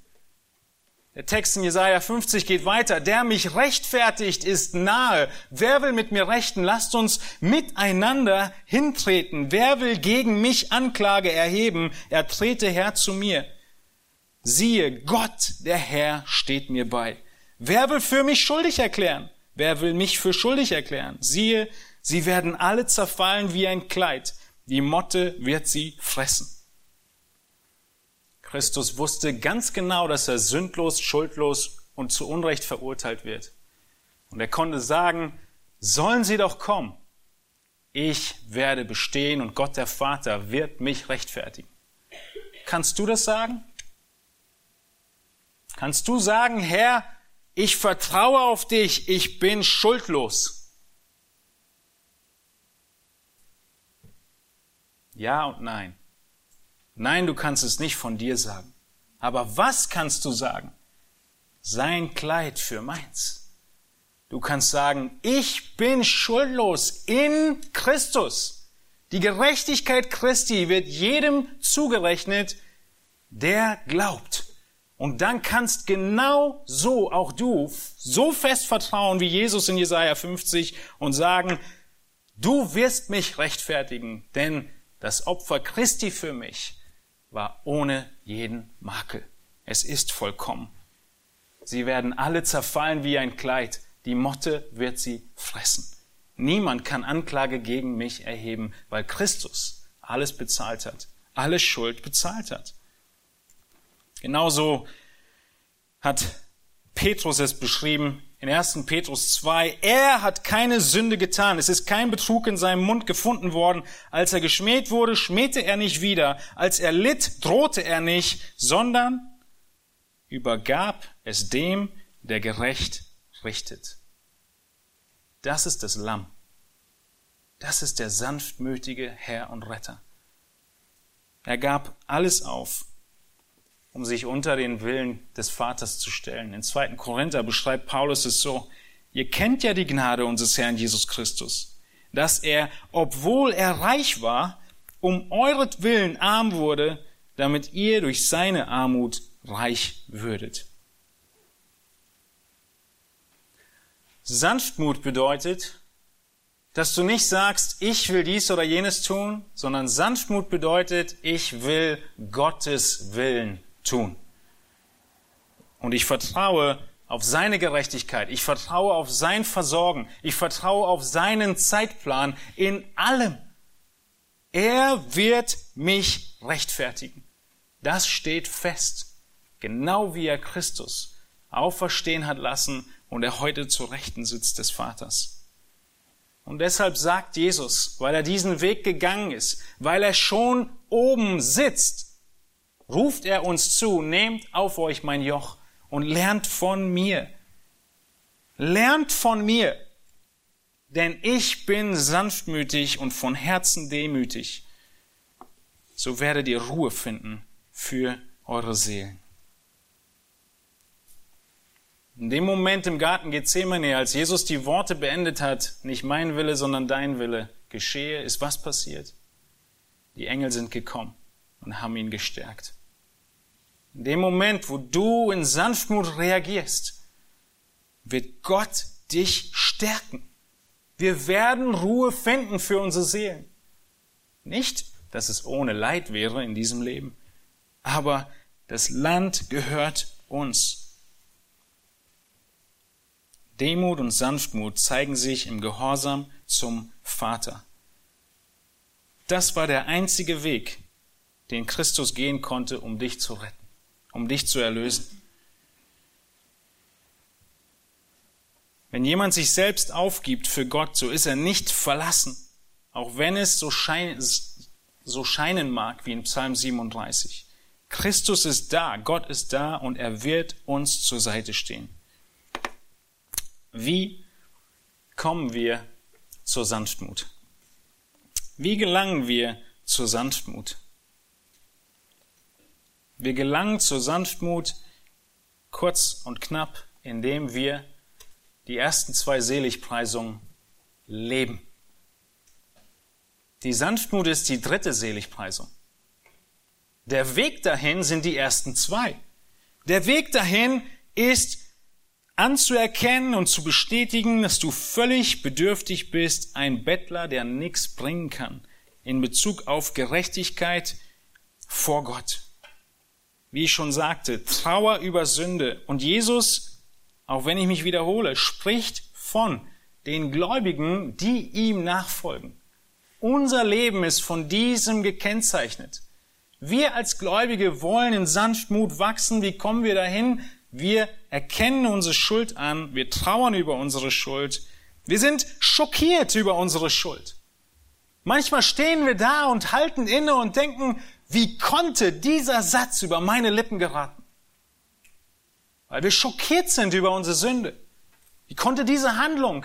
Der Text in Jesaja 50 geht weiter. Der mich rechtfertigt, ist nahe. Wer will mit mir rechten? Lasst uns miteinander hintreten. Wer will gegen mich Anklage erheben? Er trete her zu mir. Siehe, Gott, der Herr, steht mir bei. Wer will für mich schuldig erklären? Wer will mich für schuldig erklären? Siehe, sie werden alle zerfallen wie ein Kleid. Die Motte wird sie fressen. Christus wusste ganz genau, dass er sündlos, schuldlos und zu Unrecht verurteilt wird. Und er konnte sagen, sollen sie doch kommen. Ich werde bestehen und Gott der Vater wird mich rechtfertigen. Kannst du das sagen? Kannst du sagen, Herr, ich vertraue auf dich, ich bin schuldlos? Ja und nein. Nein, du kannst es nicht von dir sagen. Aber was kannst du sagen? Sein Kleid für meins. Du kannst sagen, ich bin schuldlos in Christus. Die Gerechtigkeit Christi wird jedem zugerechnet, der glaubt. Und dann kannst genau so auch du so fest vertrauen wie Jesus in Jesaja 50 und sagen, du wirst mich rechtfertigen, denn das Opfer Christi für mich war ohne jeden Makel. Es ist vollkommen. Sie werden alle zerfallen wie ein Kleid. Die Motte wird sie fressen. Niemand kann Anklage gegen mich erheben, weil Christus alles bezahlt hat, alle Schuld bezahlt hat. Genauso hat Petrus es beschrieben in 1. Petrus 2. Er hat keine Sünde getan. Es ist kein Betrug in seinem Mund gefunden worden. Als er geschmäht wurde, schmähte er nicht wieder. Als er litt, drohte er nicht, sondern übergab es dem, der gerecht richtet. Das ist das Lamm. Das ist der sanftmütige Herr und Retter. Er gab alles auf, um sich unter den Willen des Vaters zu stellen. In 2. Korinther beschreibt Paulus es so, ihr kennt ja die Gnade unseres Herrn Jesus Christus, dass er, obwohl er reich war, um euretwillen arm wurde, damit ihr durch seine Armut reich würdet. Sanftmut bedeutet, dass du nicht sagst, ich will dies oder jenes tun, sondern Sanftmut bedeutet, ich will Gottes Willen tun. Und ich vertraue auf seine Gerechtigkeit, ich vertraue auf sein Versorgen, ich vertraue auf seinen Zeitplan in allem. Er wird mich rechtfertigen. Das steht fest, genau wie er Christus auferstehen hat lassen und er heute zur Rechten sitzt des Vaters. Und deshalb sagt Jesus, weil er diesen Weg gegangen ist, weil er schon oben sitzt, ruft er uns zu, nehmt auf euch mein Joch und lernt von mir. Lernt von mir, denn ich bin sanftmütig und von Herzen demütig. So werdet ihr Ruhe finden für eure Seelen. In dem Moment im Garten Gethsemane, als Jesus die Worte beendet hat, nicht mein Wille, sondern dein Wille geschehe, ist was passiert? Die Engel sind gekommen und haben ihn gestärkt. In dem Moment, wo du in Sanftmut reagierst, wird Gott dich stärken. Wir werden Ruhe finden für unsere Seelen. Nicht, dass es ohne Leid wäre in diesem Leben, aber das Land gehört uns. Demut und Sanftmut zeigen sich im Gehorsam zum Vater. Das war der einzige Weg, den Christus gehen konnte, um dich zu retten, um dich zu erlösen. Wenn jemand sich selbst aufgibt für Gott, so ist er nicht verlassen, auch wenn es so, schein, so scheinen mag wie in Psalm 37. Christus ist da, Gott ist da und er wird uns zur Seite stehen. Wie kommen wir zur Sanftmut? Wie gelangen wir zur Sanftmut? Wir gelangen zur Sanftmut kurz und knapp, indem wir die ersten zwei Seligpreisungen leben. Die Sanftmut ist die dritte Seligpreisung. Der Weg dahin sind die ersten zwei. Der Weg dahin ist anzuerkennen und zu bestätigen, dass du völlig bedürftig bist, ein Bettler, der nichts bringen kann in Bezug auf Gerechtigkeit vor Gott. Wie ich schon sagte, Trauer über Sünde. Und Jesus, auch wenn ich mich wiederhole, spricht von den Gläubigen, die ihm nachfolgen. Unser Leben ist von diesem gekennzeichnet. Wir als Gläubige wollen in Sanftmut wachsen. Wie kommen wir dahin? Wir erkennen unsere Schuld an, wir trauern über unsere Schuld, wir sind schockiert über unsere Schuld. Manchmal stehen wir da und halten inne und denken, wie konnte dieser Satz über meine Lippen geraten? Weil wir schockiert sind über unsere Sünde. Wie konnte diese Handlung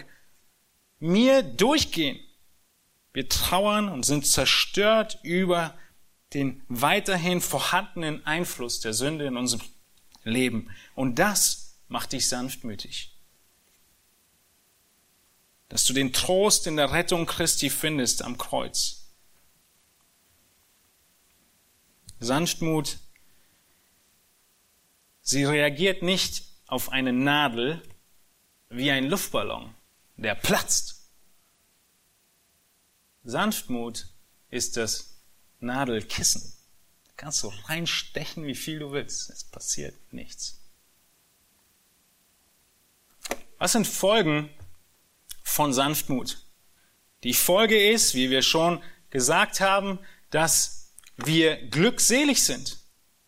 mir durchgehen? Wir trauern und sind zerstört über den weiterhin vorhandenen Einfluss der Sünde in unserem Leben. Und das macht dich sanftmütig. Dass du den Trost in der Rettung Christi findest am Kreuz. Sanftmut Sie reagiert nicht auf eine Nadel wie ein Luftballon, der platzt. Sanftmut ist das Nadelkissen. Da kannst du reinstechen, wie viel du willst. Es passiert nichts. Was sind Folgen von Sanftmut? Die Folge ist, wie wir schon gesagt haben, dass wir glückselig sind.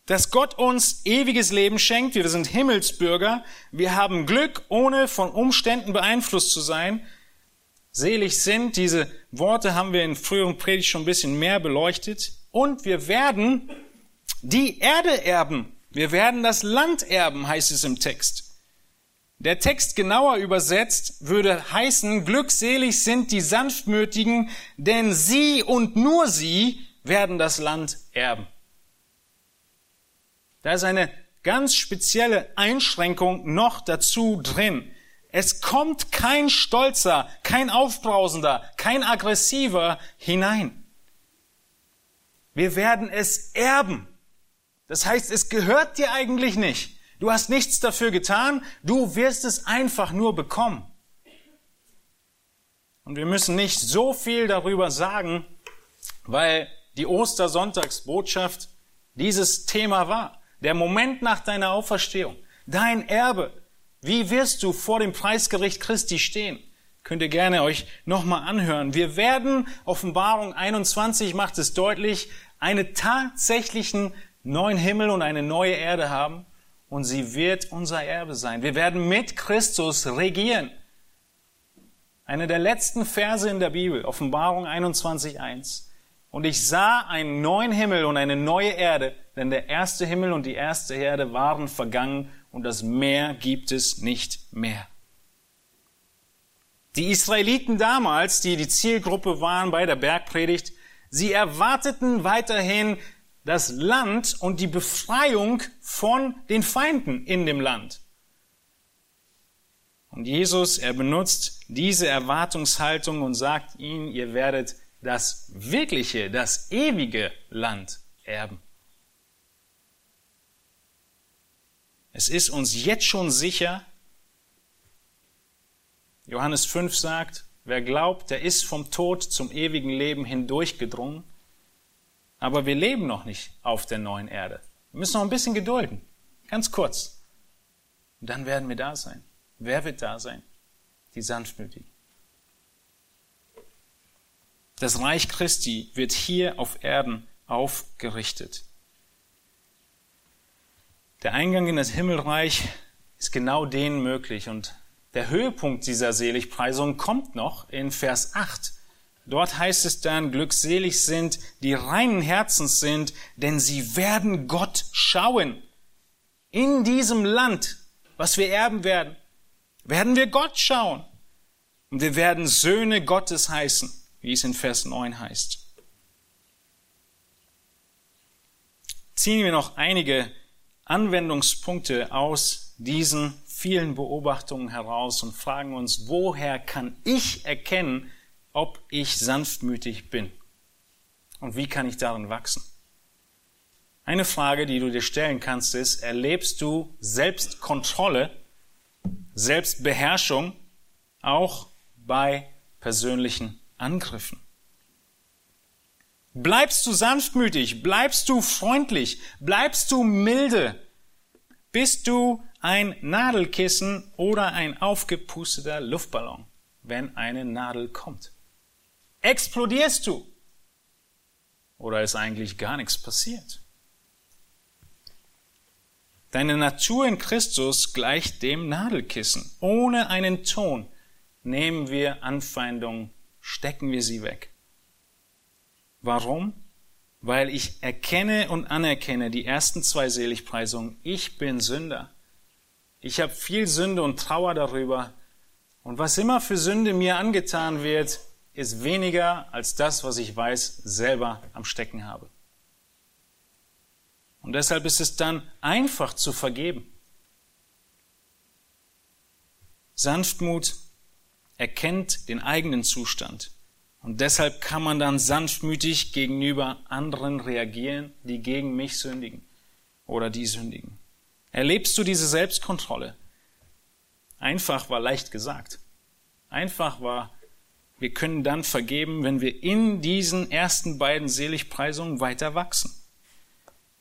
Dass Gott uns ewiges Leben schenkt. Wir sind Himmelsbürger. Wir haben Glück, ohne von Umständen beeinflusst zu sein. Selig sind, diese Worte haben wir in früheren Predigt schon ein bisschen mehr beleuchtet. Und wir werden die Erde erben. Wir werden das Land erben, heißt es im Text. Der Text genauer übersetzt würde heißen, glückselig sind die Sanftmütigen, denn sie und nur sie werden das Land erben. Da ist eine ganz spezielle Einschränkung noch dazu drin. Es kommt kein Stolzer, kein Aufbrausender, kein Aggressiver hinein. Wir werden es erben. Das heißt, es gehört dir eigentlich nicht. Du hast nichts dafür getan, du wirst es einfach nur bekommen. Und wir müssen nicht so viel darüber sagen, weil die Ostersonntagsbotschaft dieses Thema war. Der Moment nach deiner Auferstehung, dein Erbe. Wie wirst du vor dem Preisgericht Christi stehen? Könnt ihr gerne euch nochmal anhören. Wir werden, Offenbarung 21 macht es deutlich, einen tatsächlichen neuen Himmel und eine neue Erde haben und sie wird unser Erbe sein. Wir werden mit Christus regieren. Eine der letzten Verse in der Bibel, Offenbarung 21.1. Und ich sah einen neuen Himmel und eine neue Erde, denn der erste Himmel und die erste Erde waren vergangen und das Meer gibt es nicht mehr. Die Israeliten damals, die die Zielgruppe waren bei der Bergpredigt, sie erwarteten weiterhin das Land und die Befreiung von den Feinden in dem Land. Und Jesus, er benutzt diese Erwartungshaltung und sagt ihnen, ihr werdet das wirkliche, das ewige Land erben. Es ist uns jetzt schon sicher, Johannes 5 sagt, wer glaubt, der ist vom Tod zum ewigen Leben hindurchgedrungen. Aber wir leben noch nicht auf der neuen Erde. Wir müssen noch ein bisschen gedulden. Ganz kurz. Und dann werden wir da sein. Wer wird da sein? Die Sanftmütigen. Das Reich Christi wird hier auf Erden aufgerichtet. Der Eingang in das Himmelreich ist genau denen möglich und der Höhepunkt dieser Seligpreisung kommt noch in Vers 8. Dort heißt es dann, glückselig sind, die reinen Herzens sind, denn sie werden Gott schauen. In diesem Land, was wir erben werden, werden wir Gott schauen. Und wir werden Söhne Gottes heißen, wie es in Vers 9 heißt. Ziehen wir noch einige Anwendungspunkte aus diesen vielen Beobachtungen heraus und fragen uns, woher kann ich erkennen, ob ich sanftmütig bin. Und wie kann ich darin wachsen? Eine Frage, die du dir stellen kannst, ist, erlebst du Selbstkontrolle, Selbstbeherrschung auch bei persönlichen Angriffen? Bleibst du sanftmütig? Bleibst du freundlich? Bleibst du milde? Bist du ein Nadelkissen oder ein aufgepusteter Luftballon, wenn eine Nadel kommt? Explodierst du? Oder ist eigentlich gar nichts passiert? Deine Natur in Christus gleicht dem Nadelkissen. Ohne einen Ton nehmen wir Anfeindungen, stecken wir sie weg. Warum? Weil ich erkenne und anerkenne die ersten zwei Seligpreisungen. Ich bin Sünder. Ich habe viel Sünde und Trauer darüber. Und was immer für Sünde mir angetan wird, ist weniger als das, was ich weiß, selber am Stecken habe. Und deshalb ist es dann einfach zu vergeben. Sanftmut erkennt den eigenen Zustand. Und deshalb kann man dann sanftmütig gegenüber anderen reagieren, die gegen mich sündigen oder die sündigen. Erlebst du diese Selbstkontrolle? Einfach war leicht gesagt. Einfach war, wir können dann vergeben, wenn wir in diesen ersten beiden Seligpreisungen weiter wachsen.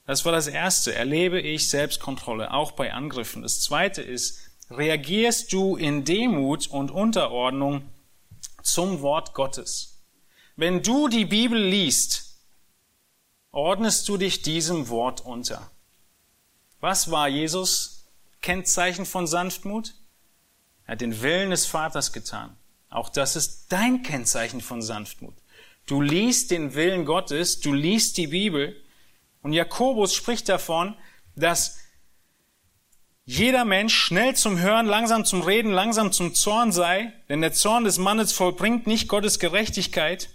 Das war das Erste. Erlebe ich Selbstkontrolle, auch bei Angriffen. Das Zweite ist, reagierst du in Demut und Unterordnung zum Wort Gottes? Wenn du die Bibel liest, ordnest du dich diesem Wort unter. Was war Jesus Kennzeichen von Sanftmut? Er hat den Willen des Vaters getan. Auch das ist dein Kennzeichen von Sanftmut. Du liest den Willen Gottes, du liest die Bibel und Jakobus spricht davon, dass jeder Mensch schnell zum Hören, langsam zum Reden, langsam zum Zorn sei, denn der Zorn des Mannes vollbringt nicht Gottes Gerechtigkeit.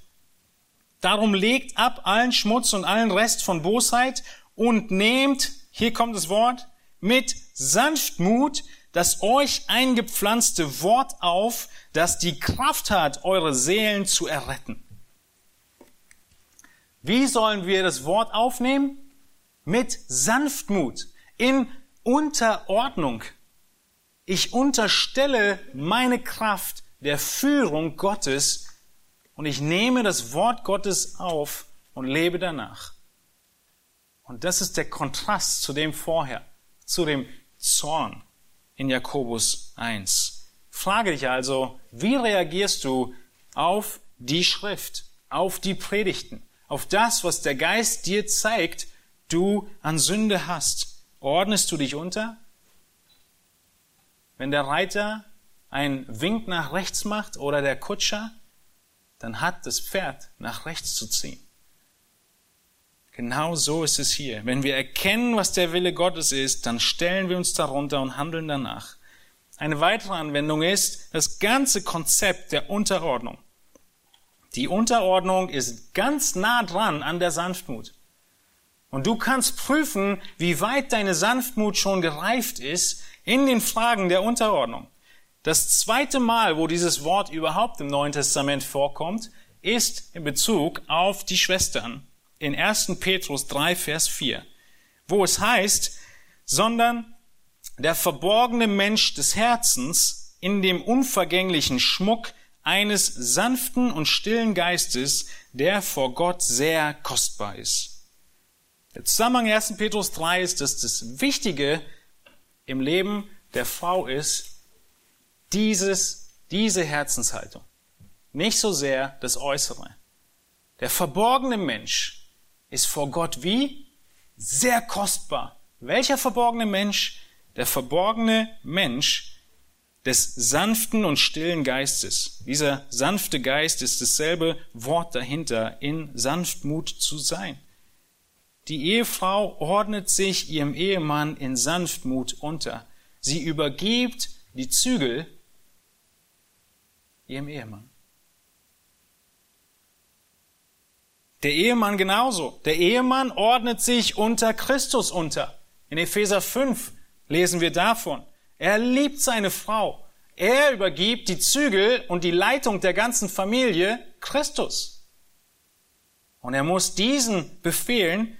Darum legt ab allen Schmutz und allen Rest von Bosheit und nehmt, hier kommt das Wort, mit Sanftmut das euch eingepflanzte Wort auf, das die Kraft hat, eure Seelen zu erretten. Wie sollen wir das Wort aufnehmen? Mit Sanftmut, in Unterordnung. Ich unterstelle meine Kraft der Führung Gottes und ich nehme das Wort Gottes auf und lebe danach. Und das ist der Kontrast zu dem vorher, zu dem Zorn in Jakobus 1. Frage dich also, wie reagierst du auf die Schrift, auf die Predigten, auf das, was der Geist dir zeigt, du an Sünde hast? Ordnest du dich unter? Wenn der Reiter einen Wink nach rechts macht oder der Kutscher, dann hat das Pferd nach rechts zu ziehen. Genau so ist es hier. Wenn wir erkennen, was der Wille Gottes ist, dann stellen wir uns darunter und handeln danach. Eine weitere Anwendung ist das ganze Konzept der Unterordnung. Die Unterordnung ist ganz nah dran an der Sanftmut. Und du kannst prüfen, wie weit deine Sanftmut schon gereift ist in den Fragen der Unterordnung. Das zweite Mal, wo dieses Wort überhaupt im Neuen Testament vorkommt, ist in Bezug auf die Schwestern in 1. Petrus 3, Vers 4, wo es heißt, sondern der verborgene Mensch des Herzens in dem unvergänglichen Schmuck eines sanften und stillen Geistes, der vor Gott sehr kostbar ist. Der Zusammenhang 1. Petrus 3 ist, dass das Wichtige im Leben der Frau ist, dieses, diese Herzenshaltung. Nicht so sehr das Äußere. Der verborgene Mensch, ist vor Gott wie? Sehr kostbar. Welcher verborgene Mensch? Der verborgene Mensch des sanften und stillen Geistes. Dieser sanfte Geist ist dasselbe Wort dahinter, in Sanftmut zu sein. Die Ehefrau ordnet sich ihrem Ehemann in Sanftmut unter. Sie übergibt die Zügel ihrem Ehemann. Der Ehemann genauso. Der Ehemann ordnet sich unter Christus unter. In Epheser 5 lesen wir davon. Er liebt seine Frau. Er übergibt die Zügel und die Leitung der ganzen Familie Christus. Und er muss diesen Befehlen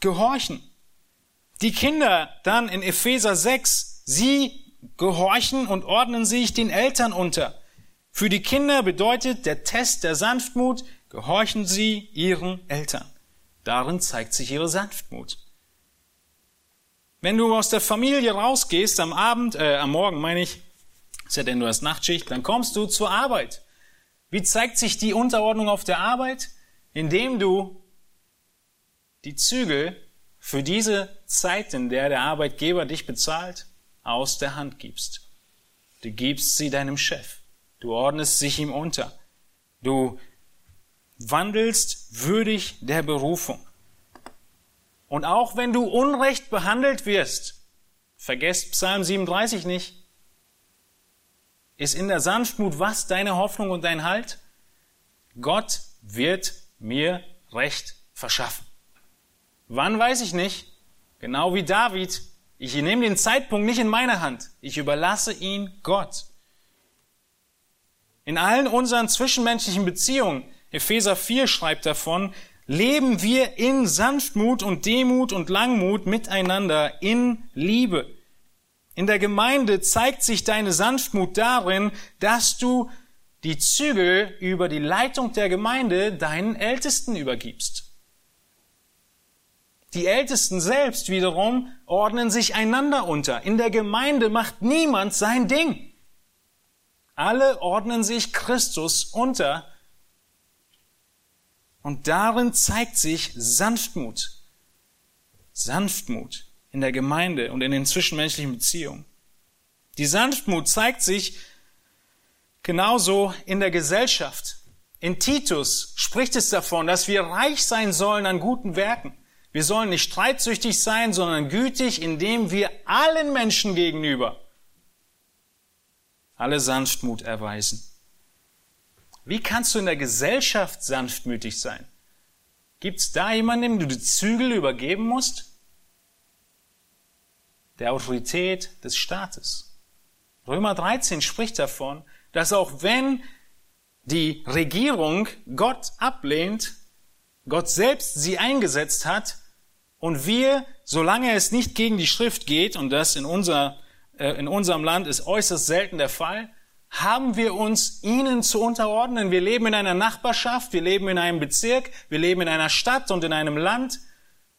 gehorchen. Die Kinder dann in Epheser 6, sie gehorchen und ordnen sich den Eltern unter. Für die Kinder bedeutet der Test der Sanftmut, Gehorchen Sie Ihren Eltern. Darin zeigt sich Ihre Sanftmut. Wenn du aus der Familie rausgehst am Abend, äh, am Morgen meine ich, ist ja denn du hast Nachtschicht, dann kommst du zur Arbeit. Wie zeigt sich die Unterordnung auf der Arbeit? Indem du die Zügel für diese Zeit, in der der Arbeitgeber dich bezahlt, aus der Hand gibst. Du gibst sie deinem Chef. Du ordnest sich ihm unter. Du wandelst würdig der Berufung. Und auch wenn du unrecht behandelt wirst, vergesst Psalm 37 nicht, ist in der Sanftmut was deine Hoffnung und dein Halt? Gott wird mir Recht verschaffen. Wann weiß ich nicht? Genau wie David. Ich nehme den Zeitpunkt nicht in meine Hand. Ich überlasse ihn Gott. In allen unseren zwischenmenschlichen Beziehungen Epheser 4 schreibt davon, leben wir in Sanftmut und Demut und Langmut miteinander in Liebe. In der Gemeinde zeigt sich deine Sanftmut darin, dass du die Zügel über die Leitung der Gemeinde deinen Ältesten übergibst. Die Ältesten selbst wiederum ordnen sich einander unter. In der Gemeinde macht niemand sein Ding. Alle ordnen sich Christus unter. Und darin zeigt sich Sanftmut. Sanftmut in der Gemeinde und in den zwischenmenschlichen Beziehungen. Die Sanftmut zeigt sich genauso in der Gesellschaft. In Titus spricht es davon, dass wir reich sein sollen an guten Werken. Wir sollen nicht streitsüchtig sein, sondern gütig, indem wir allen Menschen gegenüber alle Sanftmut erweisen. Wie kannst du in der Gesellschaft sanftmütig sein? Gibt es da jemanden, dem du die Zügel übergeben musst? Der Autorität des Staates. Römer 13 spricht davon, dass auch wenn die Regierung Gott ablehnt, Gott selbst sie eingesetzt hat, und wir, solange es nicht gegen die Schrift geht, und das in, unser, äh, in unserem Land ist äußerst selten der Fall, haben wir uns ihnen zu unterordnen. Wir leben in einer Nachbarschaft, wir leben in einem Bezirk, wir leben in einer Stadt und in einem Land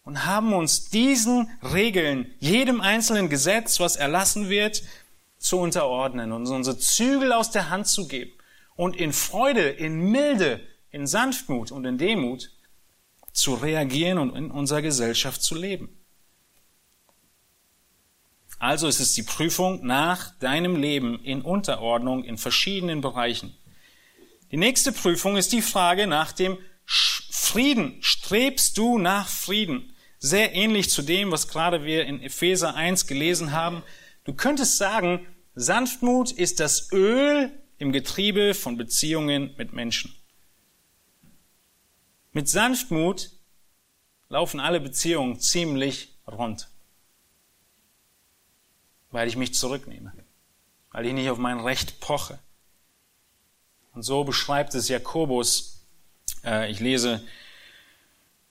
und haben uns diesen Regeln, jedem einzelnen Gesetz, was erlassen wird, zu unterordnen und unsere Zügel aus der Hand zu geben und in Freude, in Milde, in Sanftmut und in Demut zu reagieren und in unserer Gesellschaft zu leben. Also ist es die Prüfung nach deinem Leben in Unterordnung in verschiedenen Bereichen. Die nächste Prüfung ist die Frage nach dem Frieden. Strebst du nach Frieden? Sehr ähnlich zu dem, was gerade wir in Epheser 1 gelesen haben. Du könntest sagen, Sanftmut ist das Öl im Getriebe von Beziehungen mit Menschen. Mit Sanftmut laufen alle Beziehungen ziemlich rund, weil ich mich zurücknehme, weil ich nicht auf mein Recht poche. Und so beschreibt es Jakobus, äh, ich lese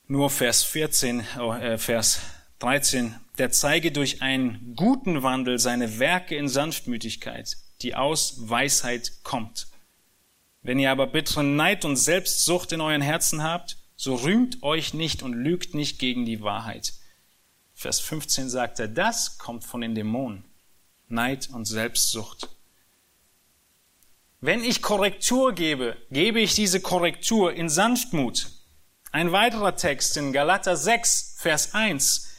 nur Vers 14, äh, Vers 13, der zeige durch einen guten Wandel seine Werke in Sanftmütigkeit, die aus Weisheit kommt. Wenn ihr aber bitteren Neid und Selbstsucht in euren Herzen habt, so rühmt euch nicht und lügt nicht gegen die Wahrheit. Vers 15 sagt er, das kommt von den Dämonen. Neid und Selbstsucht. Wenn ich Korrektur gebe, gebe ich diese Korrektur in Sanftmut. Ein weiterer Text in Galater 6, Vers 1.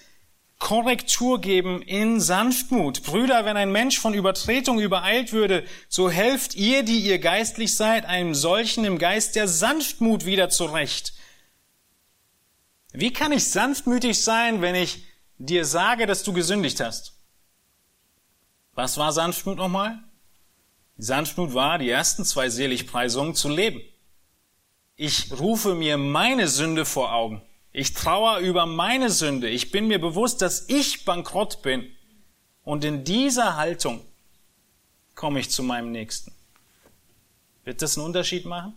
Korrektur geben in Sanftmut. Brüder, wenn ein Mensch von Übertretung übereilt würde, so helft ihr, die ihr geistlich seid, einem solchen im Geist der Sanftmut wieder zurecht. Wie kann ich sanftmütig sein, wenn ich dir sage, dass du gesündigt hast? Was war Sanftmut nochmal? Sanftmut war, die ersten zwei Seligpreisungen zu leben. Ich rufe mir meine Sünde vor Augen. Ich trauere über meine Sünde. Ich bin mir bewusst, dass ich bankrott bin. Und in dieser Haltung komme ich zu meinem Nächsten. Wird das einen Unterschied machen?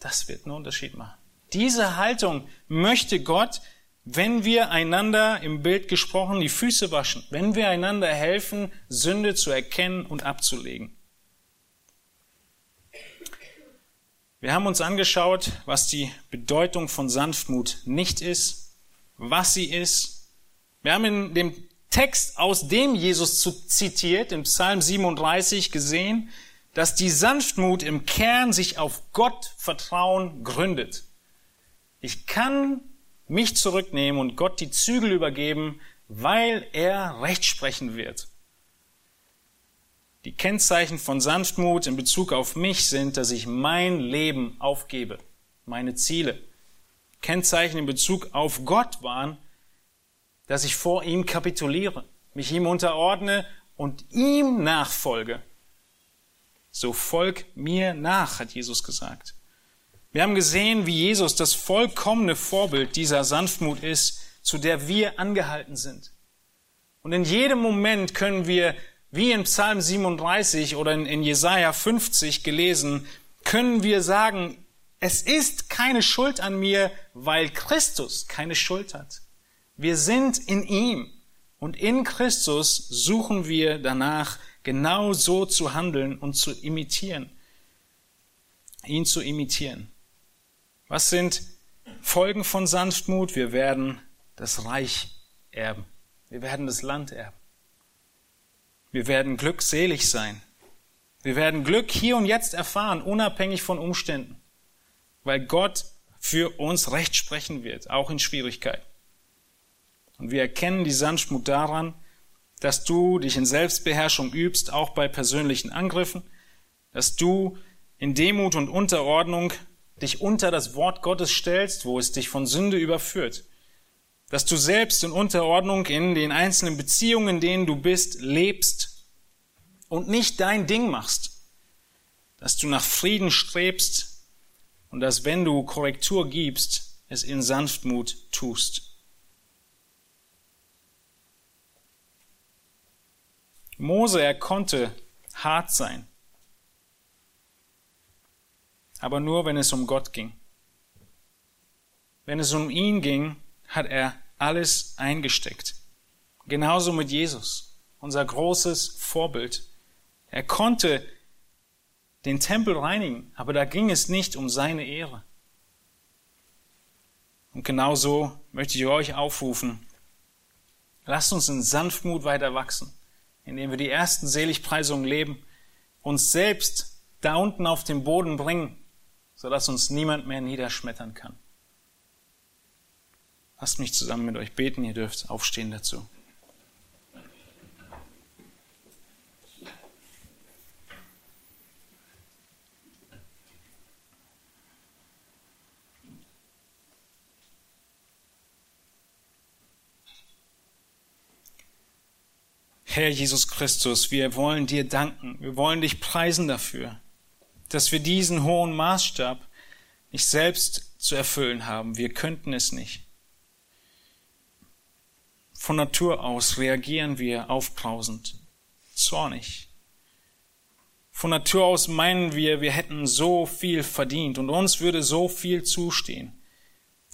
Das wird einen Unterschied machen. Diese Haltung möchte Gott, wenn wir einander im Bild gesprochen die Füße waschen, wenn wir einander helfen, Sünde zu erkennen und abzulegen. Wir haben uns angeschaut, was die Bedeutung von Sanftmut nicht ist, was sie ist. Wir haben in dem Text, aus dem Jesus zitiert, im Psalm 37 gesehen, dass die Sanftmut im Kern sich auf Gott Vertrauen gründet. Ich kann mich zurücknehmen und Gott die Zügel übergeben, weil er Recht sprechen wird. Die Kennzeichen von Sanftmut in Bezug auf mich sind, dass ich mein Leben aufgebe, meine Ziele. Kennzeichen in Bezug auf Gott waren, dass ich vor ihm kapituliere, mich ihm unterordne und ihm nachfolge. So folg mir nach, hat Jesus gesagt. Wir haben gesehen, wie Jesus das vollkommene Vorbild dieser Sanftmut ist, zu der wir angehalten sind. Und in jedem Moment können wir wie in Psalm 37 oder in, Jesaja 50 gelesen, können wir sagen, Es ist keine Schuld an mir, weil Christus keine Schuld hat. Wir sind in ihm und in Christus suchen wir danach, genau so zu handeln und zu imitieren. Ihn zu imitieren. Was sind Folgen von Sanftmut? Wir werden das Reich erben. Wir werden das Land erben. Wir werden glückselig sein. Wir werden Glück hier und jetzt erfahren, unabhängig von Umständen, weil Gott für uns Recht sprechen wird, auch in Schwierigkeiten. Und wir erkennen die Sanftmut daran, dass du dich in Selbstbeherrschung übst, auch bei persönlichen Angriffen, dass du in Demut und Unterordnung dich unter das Wort Gottes stellst, wo es dich von Sünde überführt, dass du selbst in Unterordnung in den einzelnen Beziehungen, in denen du bist, lebst und nicht dein Ding machst, dass du nach Frieden strebst und dass wenn du Korrektur gibst, es in Sanftmut tust. Mose, er konnte hart sein, aber nur wenn es um Gott ging. Wenn es um ihn ging, hat er alles eingesteckt. Genauso mit Jesus, unser großes Vorbild. Er konnte den Tempel reinigen, aber da ging es nicht um seine Ehre. Und genauso möchte ich euch aufrufen, lasst uns in Sanftmut weiter wachsen, indem wir die ersten Seligpreisungen leben, uns selbst da unten auf den Boden bringen, sodass uns niemand mehr niederschmettern kann. Lasst mich zusammen mit euch beten, ihr dürft aufstehen dazu. Herr Jesus Christus, wir wollen dir danken, wir wollen dich preisen dafür, dass wir diesen hohen Maßstab nicht selbst zu erfüllen haben. Wir könnten es nicht. Von Natur aus reagieren wir aufbrausend, zornig. Von Natur aus meinen wir, wir hätten so viel verdient und uns würde so viel zustehen.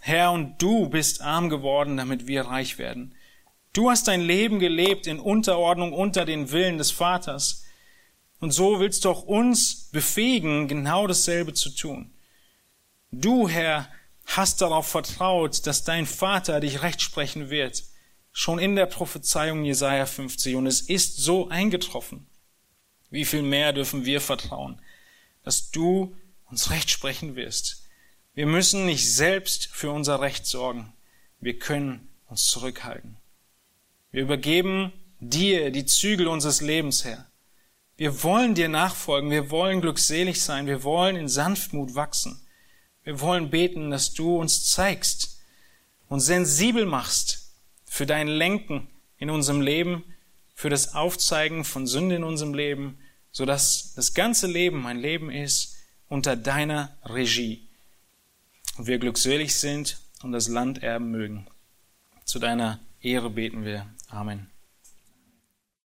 Herr, und du bist arm geworden, damit wir reich werden. Du hast dein Leben gelebt in Unterordnung unter den Willen des Vaters. Und so willst du auch uns befähigen, genau dasselbe zu tun. Du, Herr, hast darauf vertraut, dass dein Vater dich recht sprechen wird. Schon in der Prophezeiung Jesaja 50. Und es ist so eingetroffen. Wie viel mehr dürfen wir vertrauen, dass du uns recht sprechen wirst. Wir müssen nicht selbst für unser Recht sorgen. Wir können uns zurückhalten. Wir übergeben dir die Zügel unseres Lebens, Herr. Wir wollen dir nachfolgen, wir wollen glückselig sein, wir wollen in Sanftmut wachsen. Wir wollen beten, dass du uns zeigst und sensibel machst für dein Lenken in unserem Leben, für das Aufzeigen von Sünde in unserem Leben, so dass das ganze Leben ein Leben ist unter deiner Regie. Und wir glückselig sind und das Land erben mögen. Zu deiner Ehre beten wir. Amen.